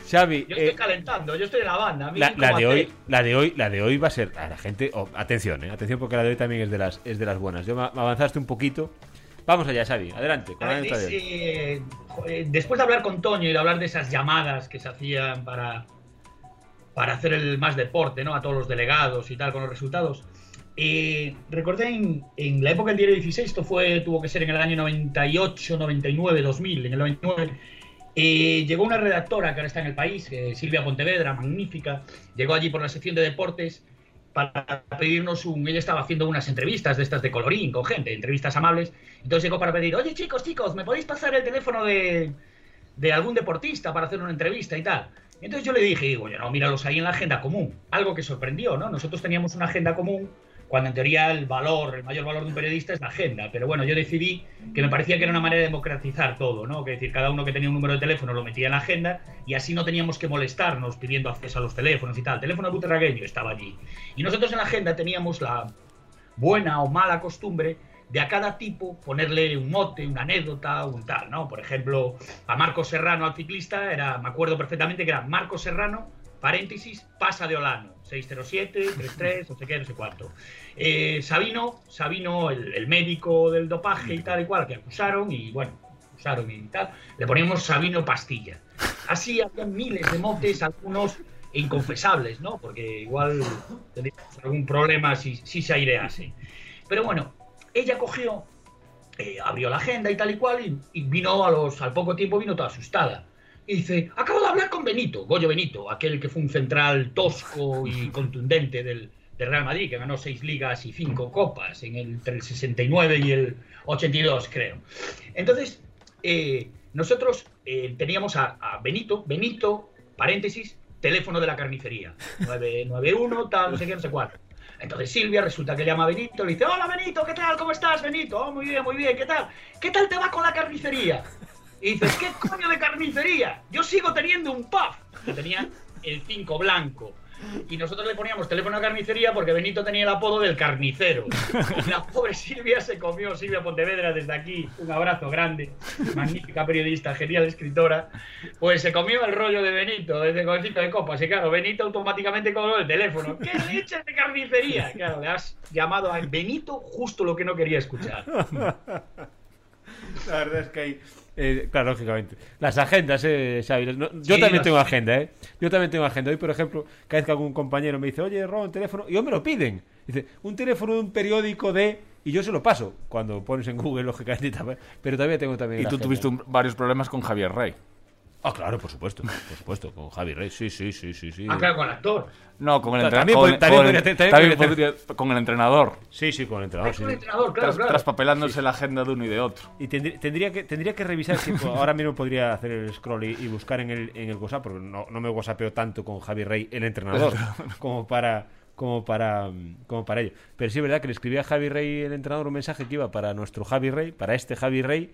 Xavi, yo estoy eh, calentando, yo estoy en la banda. La, de hoy, la de hoy, la de hoy va a ser a la gente. Oh, atención, eh, atención porque la de hoy también es de las, es de las buenas. Yo me, avanzaste un poquito. Vamos allá, Xavi, adelante. Eh, después de hablar con Toño y de hablar de esas llamadas que se hacían para, para hacer el más deporte, ¿no? A todos los delegados y tal con los resultados. recordé en, en, la época del diario 16, esto fue, tuvo que ser en el año 98, 99, 2000, en el 99 eh, llegó una redactora que ahora está en el país, eh, Silvia Pontevedra, magnífica, llegó allí por la sección de deportes para pedirnos un... Ella estaba haciendo unas entrevistas de estas de colorín con gente, entrevistas amables, entonces llegó para pedir, oye chicos, chicos, ¿me podéis pasar el teléfono de, de algún deportista para hacer una entrevista y tal? Entonces yo le dije, digo, yo no, míralos ahí en la agenda común, algo que sorprendió, ¿no? Nosotros teníamos una agenda común cuando en teoría el valor, el mayor valor de un periodista es la agenda. Pero bueno, yo decidí que me parecía que era una manera de democratizar todo, ¿no? Que decir, cada uno que tenía un número de teléfono lo metía en la agenda y así no teníamos que molestarnos pidiendo acceso a los teléfonos y tal. El teléfono buterragueño estaba allí. Y nosotros en la agenda teníamos la buena o mala costumbre de a cada tipo ponerle un mote, una anécdota, un tal, ¿no? Por ejemplo, a Marco Serrano, al ciclista, era, me acuerdo perfectamente que era Marco Serrano, paréntesis, pasa de Olano, 607, 33, no sé qué, no sé cuánto. Eh, Sabino, Sabino el, médico del dopaje y tal y cual, que acusaron y bueno, acusaron y tal, le poníamos Sabino Pastilla. Así había miles de motes, algunos inconfesables, ¿no? Porque igual tendríamos algún problema si, si se airease. Pero bueno, ella cogió, eh, abrió la agenda y tal y cual, y, y, vino a los, al poco tiempo vino toda asustada. Y dice, acabo de hablar con Benito, Goyo Benito, aquel que fue un central tosco y contundente del, Real Madrid, que ganó seis ligas y cinco copas en el, entre el 69 y el 82, creo. Entonces, eh, nosotros eh, teníamos a, Benito, Benito, paréntesis, teléfono de la carnicería, 991, tal, no sé qué, no sé cuál. Entonces Silvia resulta que llama a Benito y le dice, hola Benito, ¿qué tal? ¿Cómo estás, Benito? Oh, muy bien, muy bien, ¿qué tal? ¿Qué tal te va con la carnicería? Y dices, ¿qué coño de carnicería? Yo sigo teniendo un puff. Que tenía el 5 blanco. Y nosotros le poníamos teléfono a carnicería porque Benito tenía el apodo del carnicero. La pobre Silvia se comió, Silvia Pontevedra, desde aquí, un abrazo grande, magnífica periodista, genial escritora, pues se comió el rollo de Benito desde el de copas. Y claro, Benito automáticamente colgó el teléfono. ¿Qué leche de carnicería? Claro, le has llamado a Benito justo lo que no quería escuchar. La verdad es que hay eh, claro, lógicamente. Las agendas, eh, yo también tengo agenda, ¿eh? Yo también tengo agenda. Hoy, por ejemplo, cada vez que algún compañero me dice, oye, roba un teléfono, y yo me lo piden. Dice, un teléfono de un periódico de... Y yo se lo paso cuando pones en Google, lógicamente, pero todavía tengo también... Y tú tuviste varios problemas con Javier Rey. Ah, claro, por supuesto, por supuesto, con Javi Rey, sí, sí, sí, sí, sí. Ah, claro, con el actor. No, con el entrenador. También, con el entrenador. Sí, sí, con el entrenador. Ah, con el entrenador, claro, claro. Traspapelándose la agenda de uno y de otro. Y tendría que, tendría que revisar, si, ahora mismo podría hacer el scroll y, buscar en el, en el WhatsApp, porque no, no me WhatsAppeo tanto con Javi Rey, el entrenador, como para como para como para ello. Pero sí es verdad que le escribía a Javi Rey el entrenador un mensaje que iba para nuestro Javi Rey, para este Javi Rey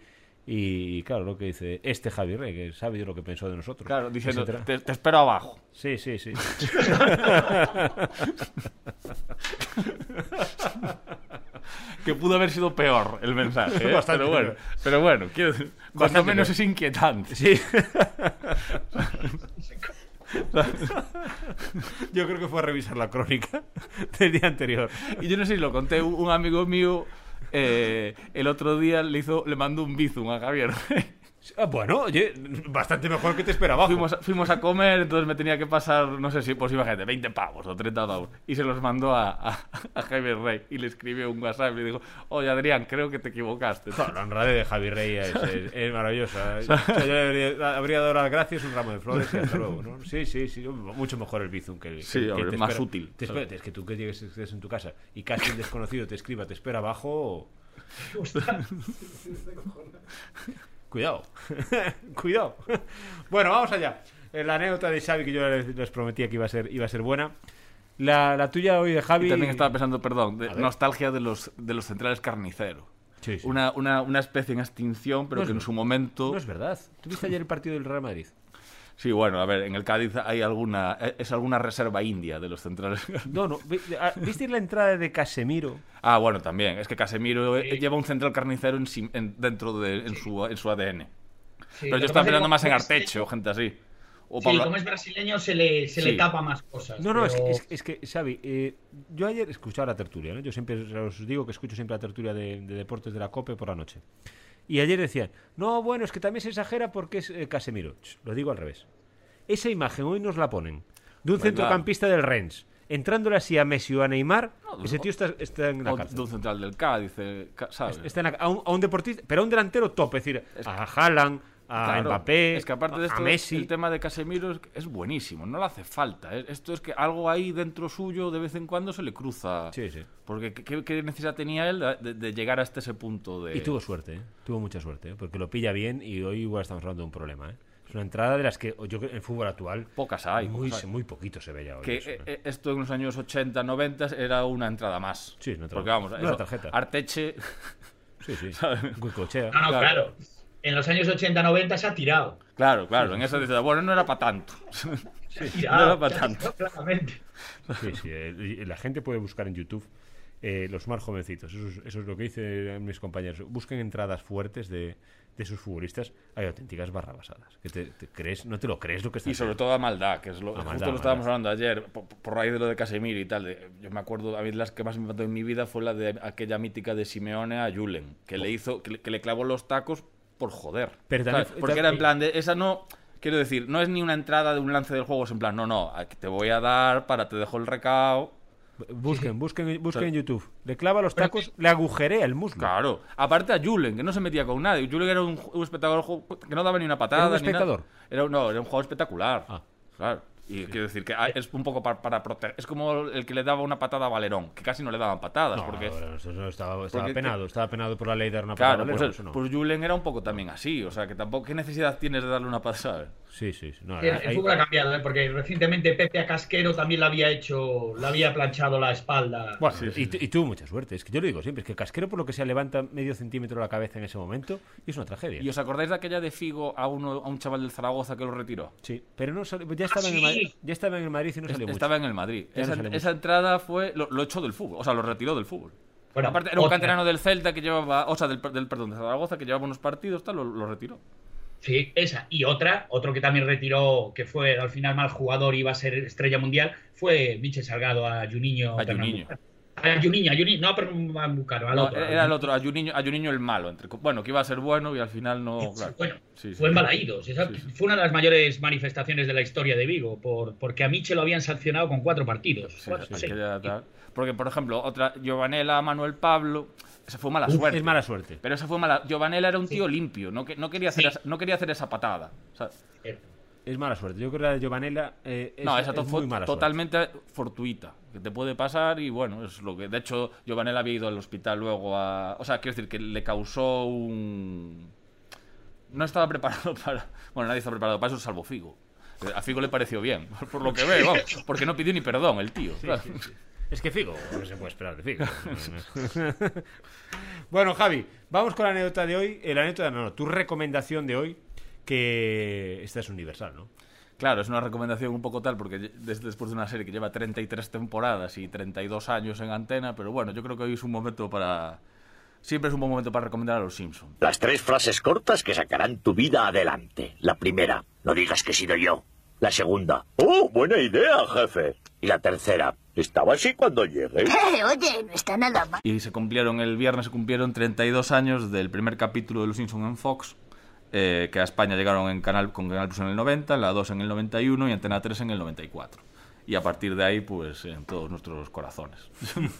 y claro, lo que dice este Javi Rey, que sabe lo que pensó de nosotros. Claro, diciendo, te, te, espero abajo. Sí, sí, sí. que pudo haber sido peor el mensaje. ¿eh? pero bueno, pero bueno, quiero cuanto menos es inquietante. Sí. Yo creo que fue a revisar la crónica del día anterior. Y yo no sé si lo conté, un amigo mío eh, el otro día le hizo le mandó un bizum a Javier. Ah, bueno, oye, bastante mejor que te esperaba. Fuimos, fuimos a comer, entonces me tenía que pasar, no sé si, pues imagínate, 20 pavos o 30 pavos. Y se los mandó a, a, Javier Rey y le escribió un WhatsApp y le dijo, oye Adrián, creo que te equivocaste. No, la honra de Javier Rey es, maravillosa. yo habría, dado las gracias un ramo de flores y hasta luego, ¿no? Sí, sí, sí, mucho mejor el bizum que el Sí, más útil. Te es que tú que llegues en tu casa y casi un desconocido te escriba, te espera abajo... Cuidado, cuidado. bueno, vamos allá. Eh, la anécdota de Xavi que yo les, prometía que iba a ser, iba a ser buena. La, tuya hoy de Javi. también estaba pensando, perdón, de nostalgia de los, de los centrales carnicero. Una, una, una, especie en extinción, pero que en su momento. No es verdad. ¿Tuviste ayer el partido del Real Madrid? Sí, bueno, a ver, en el Cádiz hay alguna e, es alguna reserva india de los centrales. No, no, ah, ¿viste la entrada de Casemiro? Ah, bueno, también, es que Casemiro eh, lleva un central carnicero en, dentro de en su, en su ADN. Pero yo estaba pensando más en Artecho, gente así. O sí, como es brasileño se le, se le tapa más cosas. No, no, es, que, es, que, Xavi, eh, yo ayer escuchaba la tertulia, ¿no? Yo siempre os digo que escucho siempre la tertulia de, deportes de la COPE por la noche. Y ayer decían, no, bueno, es que también se exagera porque es eh, Casemiro. lo digo al revés. Esa imagen hoy nos la ponen de un centrocampista del Rennes entrándole así a Messi o a Neymar, ese tío está, en la cárcel. De un central del Cádiz, eh, ¿sabes? Está a, un, deportista, pero a un delantero top, es decir, a Haaland, a Mbappé, es que aparte de esto, a Messi. El tema de Casemiro es, buenísimo, no le hace falta. ¿eh? Esto es que algo ahí dentro suyo de vez en cuando se le cruza. Sí, sí. Porque ¿qué, necesidad tenía él de, llegar hasta ese punto de. Y tuvo suerte, ¿eh? tuvo mucha suerte, ¿eh? porque lo pilla bien y hoy igual estamos hablando de un problema. ¿eh? Es una entrada de las que yo en fútbol actual. Pocas hay. Muy, muy poquito se ve ya hoy. Que eh, esto en los años 80, 90 era una entrada más. Sí, una Porque vamos, una tarjeta. Arteche. Sí, sí. Guicochea. No, no, claro en los años 80-90 se ha tirado. Claro, claro, en esa dice, bueno, no era para tanto. Sí, no era para tanto. Claramente. Sí, sí, eh, la gente puede buscar en YouTube eh, los más jovencitos. Eso es, lo que dicen mis compañeros. Busquen entradas fuertes de, de sus futbolistas. Hay auténticas barrabasadas. Que te, crees, no te lo crees lo que está Y sobre todo a maldad, que es lo, justo lo estábamos hablando ayer, por, raíz de lo de Casemiro y tal. yo me acuerdo, a mí las que más me impactó en mi vida fue la de aquella mítica de Simeone a Julen, que le hizo, que le clavó los tacos por joder. Porque era en plan de. Esa no. Quiero decir, no es ni una entrada de un lance del juego, es en plan, no, no, te voy a dar para te dejo el recao. Busquen, busquen, busquen en YouTube. Le clava los tacos, le agujerea el muslo. Claro. Aparte a Julen, que no se metía con nadie. Julen era un, espectador que no daba ni una patada. ¿Era un espectador? Era, no, era un juego espectacular. Ah. Claro. Y quiero decir que es un poco para, para, proteger. Es como el que le daba una patada a Valerón, que casi no le daban patadas. porque, eso estaba, penado, estaba penado por la ley de dar una patada. Claro, pues, pues Julen era un poco también así. O sea, que tampoco. ¿Qué necesidad tienes de darle una patada? Sí, sí. el, fútbol ha cambiado, ¿eh? porque recientemente Pepe a Casquero también le había hecho, le había planchado la espalda. Bueno, y, tuvo mucha suerte. Es que yo lo digo siempre, es que Casquero por lo que sea levanta medio centímetro la cabeza en ese momento y es una tragedia. ¿Y os acordáis de aquella de Figo a, uno, a un chaval del Zaragoza que lo retiró? Sí, pero no ya estaba, en, el Ya estaba en el Madrid y no salió Estaba en el Madrid. Esa, entrada fue lo, echó del fútbol, o sea, lo retiró del fútbol. Bueno, Aparte, era un canterano del Celta que llevaba, o sea, del, perdón, de Zaragoza que llevaba unos partidos, tal, lo retiró. Sí, esa. Y otra, otro que también retiró, que fue al final mal jugador y iba a ser estrella mundial, fue Michel Salgado a Juninho. A Juninho. A Juninho, a Juninho, no, pero Bucaro, al otro. Era el otro, a Juninho, a Juninho el malo. Entre, bueno, que iba a ser bueno y al final no. Claro. Bueno, fue en Fue una de las mayores manifestaciones de la historia de Vigo, por, porque a Michel lo habían sancionado con cuatro partidos. porque, por ejemplo, otra, Giovanella, Manuel Pablo esa fue mala suerte. Es mala suerte. Pero esa fue mala. Giovanella era un tío limpio, no, no, quería hacer esa, no quería hacer esa patada. Es mala suerte. Yo creo que la de Giovanella eh, es, no, esa fue totalmente fortuita. Que te puede pasar y bueno, es lo que. De hecho, Giovanella había ido al hospital luego a. O sea, quiero decir que le causó un. No estaba preparado para. Bueno, nadie está preparado para eso, salvo Figo. A Figo le pareció bien, por lo que veo, porque no pidió ni perdón el tío. Es que Figo, no se puede esperar de Figo. bueno, Javi, vamos con la anécdota de hoy. Eh, la anécdota, no, no, tu recomendación de hoy, que esta es universal, ¿no? Claro, es una recomendación un poco tal, porque desde después de una serie que lleva 33 temporadas y 32 años en antena, pero bueno, yo creo que hoy es un momento para... Siempre es un buen momento para recomendar a los Simpsons. Las tres frases cortas que sacarán tu vida adelante. La primera, no digas que he sido yo. La segunda, oh, buena idea, jefe. Y la tercera, estaba así cuando llegué. Eh, oye, no está nada mal. Y se cumplieron, el viernes se cumplieron 32 años del primer capítulo de Los Simpsons en Fox, eh, que a España llegaron en canal, con Canal Plus en el 90, la 2 en el 91 y Antena 3 en el 94. Y a partir de ahí, pues en todos nuestros corazones.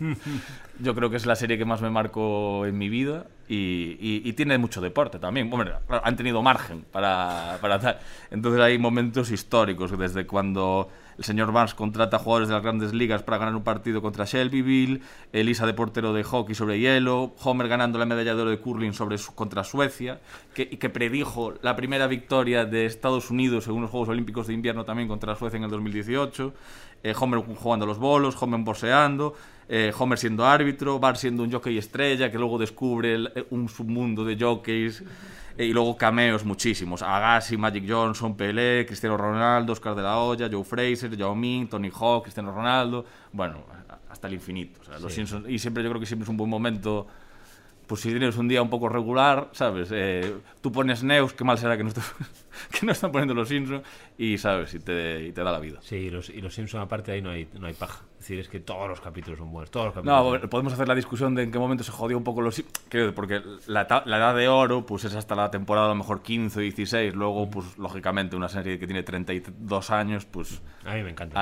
Yo creo que es la serie que más me marcó en mi vida y, y, tiene mucho deporte también. Bueno, han tenido margen para, para tal. Entonces hay momentos históricos, desde cuando el señor Barnes contrata jugadores de las grandes ligas para ganar un partido contra Shelbyville, Elisa de portero de hockey sobre hielo, Homer ganando la medalla de oro de curling sobre contra Suecia, que, que predijo la primera victoria de Estados Unidos en unos Juegos Olímpicos de invierno también contra Suecia en el 2018, eh, Homer jugando los bolos, Homer boxeando, eh, Homer siendo árbitro, Bart siendo un jockey estrella que luego descubre eh, un submundo de jockeys. Eh, y luego cameos muchísimos. Agassi, Magic Johnson, Pelé, Cristiano Ronaldo, Oscar de la Hoya, Joe Fraser, Yao Ming, Tony Hawk, Cristiano Ronaldo. Bueno, hasta el infinito. los y siempre yo creo que siempre es un buen momento pues si tienes un día un poco regular, ¿sabes? Eh, tú pones Neus, qué mal será que no, que no están poniendo los Simpsons, y, ¿sabes? Y te, y te da la vida. Sí, y los, y los Simpsons aparte ahí no hay, no hay paja. Es decir, es que todos los capítulos son buenos, todos los capítulos No, podemos hacer la discusión de en qué momento se jodió un poco los Simpsons, porque la, la, edad de oro, pues es hasta la temporada a lo mejor 15 o 16, luego, pues lógicamente, una serie que tiene 32 años, pues... A mí me encanta.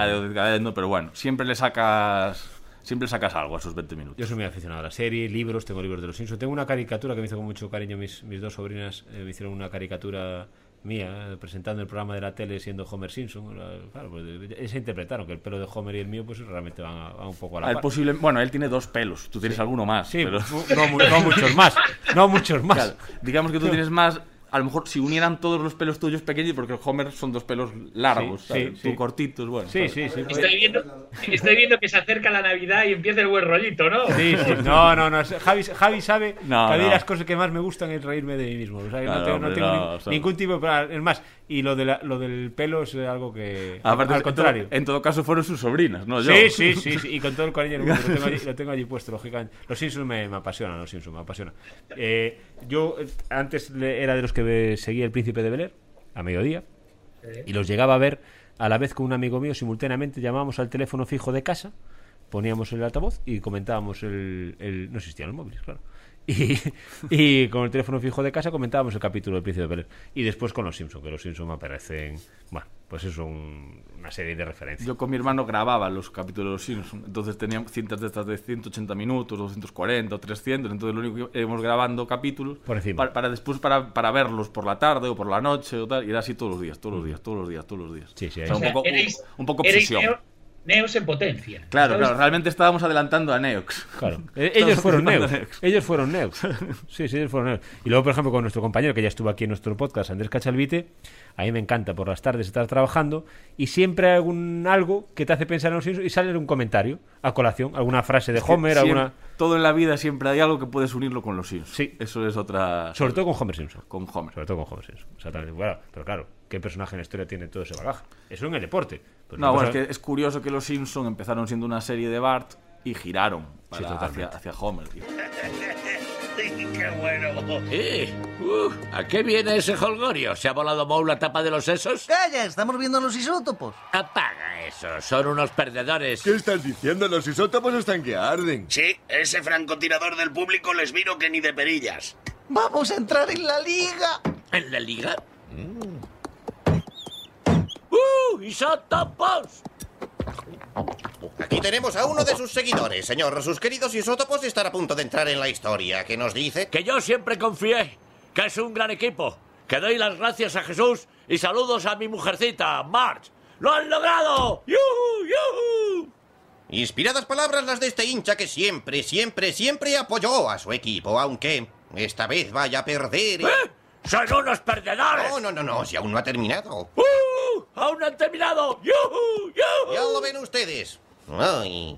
pero bueno, siempre le sacas siempre sacas algo a esos 20 minutos. Yo soy muy aficionado a la serie, libros, tengo libros de los Simpsons. Tengo una caricatura que me hizo con mucho cariño mis, mis dos sobrinas, eh, me hicieron una caricatura mía, eh, presentando el programa de la tele siendo Homer Simpson. Claro, pues se interpretaron que el pelo de Homer y el mío pues realmente van, un poco a la el Posible, bueno, él tiene dos pelos, tú tienes alguno más. Sí, pero... no, muchos más. No muchos más. digamos que tú tienes más a lo mejor si unieran todos los pelos tuyos pequeños, porque el Homer son dos pelos largos, sí, tú cortitos, bueno. Sí, sí, sí. Estoy viendo, estoy viendo que se acerca la Navidad y empieza el buen rollito, ¿no? Sí, sí. No, no, no. Javi, Javi sabe que a mí las cosas que más me gustan es reírme de mí mismo. O sea, no tengo, no tengo ningún tipo de... Es más, y lo, de la, lo del pelo es algo que. al contrario. En todo, caso, fueron sus sobrinas, ¿no? Yo. Sí, sí, sí, sí, Y con todo el cariño lo tengo allí, lo tengo allí puesto, lógicamente. Los Simpsons me, me apasionan, los Simpsons me apasionan. Eh, yo eh, antes era de los que seguía El Príncipe de Bel a mediodía y los llegaba a ver a la vez con un amigo mío simultáneamente. Llamábamos al teléfono fijo de casa, poníamos el altavoz y comentábamos el. el no existían los móviles, claro Y, con el teléfono fijo de casa comentábamos el capítulo del Príncipe de Bel Y después con los Simpsons, que los Simpsons me aparecen. Bueno, pues es una serie de referencias. Yo con mi hermano grababa los capítulos de los Simpsons. Entonces teníamos cintas de estas de 180 minutos, 240 300. Entonces lo único que íbamos grabando capítulos. Por encima. Para, después para, para, verlos por la tarde o por la noche o tal. Y era así todos los días, todos los días, todos los días, todos los días. Sí, sí, un, poco, un, poco obsesión. Neos en potencia. Claro, claro, realmente estábamos adelantando a Neox. Claro, e-, ellos fueron Neox. Ellos fueron Neox. Sí, sí, ellos fueron Neox. Y luego, por ejemplo, con nuestro compañero que ya estuvo aquí en nuestro podcast, Andrés Cachalvite, a mí me encanta por las tardes estar trabajando y siempre hay algún algo que te hace pensar en los y sale un comentario a colación, alguna frase de Homer, alguna todo en la vida siempre hay algo que puedes unirlo con los Simpsons. Sí. Eso es otra. Sobre todo con Homer Simpson. Con Homer. Sobre todo con Homer Simpson. Exactamente. Bueno, pero claro, ¿qué personaje en la historia tiene todo ese bagaje? Eso en el deporte. Pues no, bueno, es que es curioso que los Simpsons empezaron siendo una serie de Bart y giraron hacia, hacia Homer. ¡Qué bueno! ¡Eh! Uh, ¿A qué viene ese holgorio? ¿Se ha volado Moe la tapa de los sesos? ¡Calla! Estamos viendo los isótopos. Apaga eso. Son unos perdedores. ¿Qué estás diciendo? Los isótopos están que arden. Sí, ese francotirador del público les vino que ni de perillas. ¡Vamos a entrar en la liga! ¿En la liga? ¡Uh! ¡Isótopos! Aquí tenemos a uno de sus seguidores, señor. Sus queridos isótopos están a punto de entrar en la historia. ¿Qué nos dice? Que yo siempre confié que es un gran equipo. Que doy las gracias a Jesús y saludos a mi mujercita, March. ¡Lo han logrado! ¡Yuhu! ¡Yuhu! Inspiradas palabras las de este hincha que siempre, siempre, siempre apoyó a su equipo, aunque esta vez vaya a perder. ¿Eh? ¡Son unos perdedores! No, no, no, no, si aún no ha terminado. ¡Uh! ¡Aún no han terminado! ¡Yuhu! ¡Yuhu! Ya lo ven ustedes. Ay.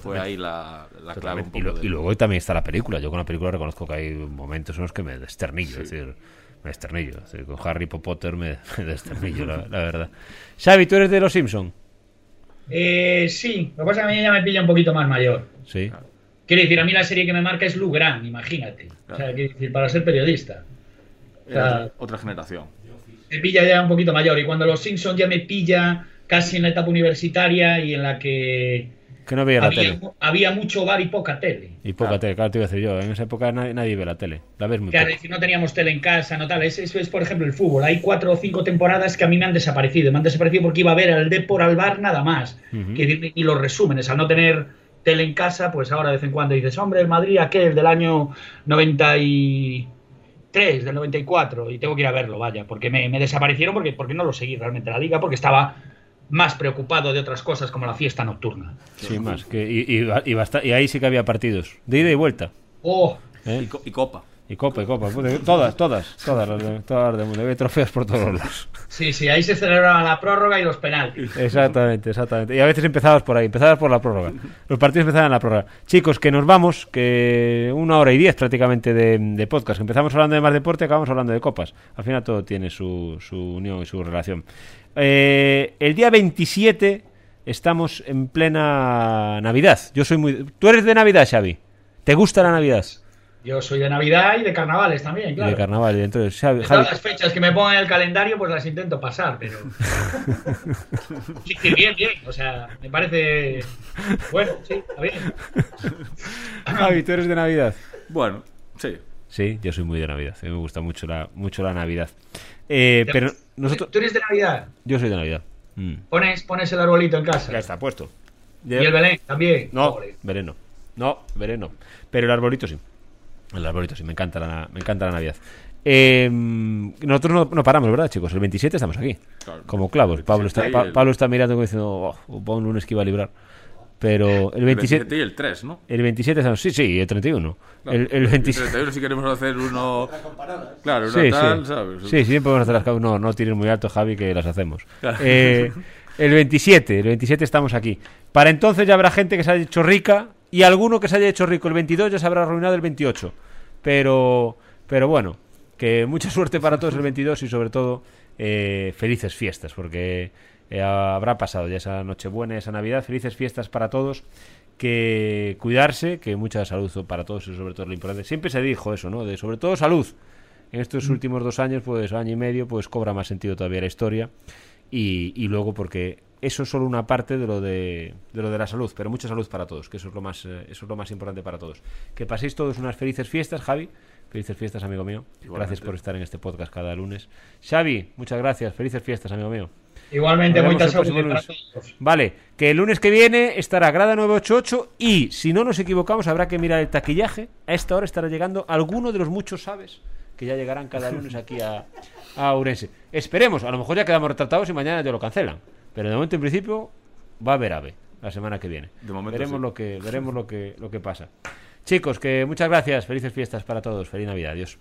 Fue ahí la, clave. Un poco y, luego también está la película. Yo con la película reconozco que hay momentos en los que me desternillo. Es decir, Me desternillo. Con Harry Potter me, me desternillo, la, la, verdad. Xavi, ¿tú eres de los Simpson? Eh, sí, lo que pasa es que a mí ya me pilla un poquito más mayor. Sí. Quiero decir, a mí la serie que me marca es Lou Grant, imagínate. O sea, quiero decir, para ser periodista. Sea, otra, generación. Me pilla ya un poquito mayor. Y cuando los Simpsons ya me pilla casi en la etapa universitaria y en la que que no veía había, la tele. había mucho bar y poca tele. Y poca Claro. tele, claro, te iba a decir yo. En esa época nadie, nadie ve la tele. La ves muy Claro, poco. es decir, no teníamos tele en casa, no tal. Eso es, es, por ejemplo, el fútbol. Hay cuatro o cinco temporadas que a mí me han desaparecido. Me han desaparecido porque iba a ver al Depor al bar nada más. Que- y los resúmenes, al no tener tele en casa, pues ahora de vez en cuando dices, hombre, el Madrid aquel del año 93, del 94, y tengo que ir a verlo, vaya, porque me, me desaparecieron porque, porque no lo seguí realmente la liga, porque estaba más preocupado de otras cosas como la fiesta nocturna. Sin más. Que, y, y, y basta- y ahí sí que había partidos. De ida y vuelta. Oh, ¿eh? Y, co- y Copa. Y copa, y copa. Todas, todas. Todas las de, todas las del mundo. Había trofeos por todos lados. sí, sí, ahí se celebraba la prórroga y los penaltis. Exactamente, exactamente. Y a veces empezabas por ahí, empezabas por la prórroga. Los partidos empezaban en la prórroga. Chicos, que nos vamos, que una hora y diez prácticamente de, de podcast. Empezamos hablando de más deporte, acabamos hablando de copas. Al final todo tiene su, su unión y su relación. Eh, el día 27 estamos en plena Navidad. Yo soy muy... ¿Tú eres de Navidad, Xavi? ¿Te gusta la Navidad? Yo soy de Navidad y de carnavales también, Y claro. de carnaval. Entonces, Javi- todas las fechas que me pongan en el calendario, pues las intento pasar, pero. Sí, sí, bien, bien. O sea, me parece. Bueno, sí, está bien. Javi, ¿tú eres de Navidad? Bueno, sí. Sí, yo soy muy de Navidad. A mí me gusta mucho la, mucho la Navidad. Eh, ¿Te- pero nosotros... ¿Tú eres de Navidad? Yo soy de Navidad. Mm. Pones, pones el arbolito en casa. Ya está puesto. Y el Belén también. No, Joder. vereno. No, vereno. Pero el arbolito sí. El arbolito sí, me encanta la, me encanta la Navidad. Eh, nosotros no, no paramos, ¿verdad, chicos? El 27 estamos aquí. Claro. Como clavos. Pablo está, 27 y Pa- el- Pablo está mirando como diciendo, oh, un lunes que iba a librar. Pero el 27... y el 3, ¿no? El 27 estamos... Sí, sí, el 31. Claro. El, el 27... 31 si queremos hacer uno... Claro, una Sí, tal, sí. ¿sabes? Sí, sí, podemos hacer las cosas. No, no tires muy alto, Javi, que las hacemos. Eh, el 27, el 27 estamos aquí. Para entonces ya habrá gente que se haya hecho rica y alguno que se haya hecho rico el 22 ya se habrá arruinado el 28. Pero, pero bueno, que mucha suerte para todos el 22 y sobre todo eh, felices fiestas, porque eh, habrá pasado ya esa Nochebuena, esa Navidad. Felices fiestas para todos. Que cuidarse, que mucha salud para todos y sobre todo lo importante. Siempre se dijo eso, ¿no? De sobre todo salud en estos últimos dos años, pues año y medio, pues cobra más sentido todavía la historia. Y, y luego porque eso es solo una parte de lo de, de lo de la salud, pero mucha salud para todos, que eso es lo más eh, eso es lo más importante para todos. Que paséis todos unas felices fiestas, Javi. Felices fiestas, amigo mío. Igualmente. Gracias por estar en este podcast cada lunes. Xavi, muchas gracias. Felices fiestas, amigo mío. Igualmente, muchas todos. Vale, que el lunes que viene estará Grada 988 y si no nos equivocamos habrá que mirar el taquillaje. A esta hora estará llegando alguno de los muchos sabes que ya llegarán cada lunes aquí a, a Ourense. Esperemos, a lo mejor ya quedamos retratados y mañana ya lo cancelan. Pero de momento en principio va a haber ave la semana que viene. De momento veremos sí. lo que veremos lo que lo que pasa. Chicos, que muchas gracias, felices fiestas para todos, feliz Navidad, adiós.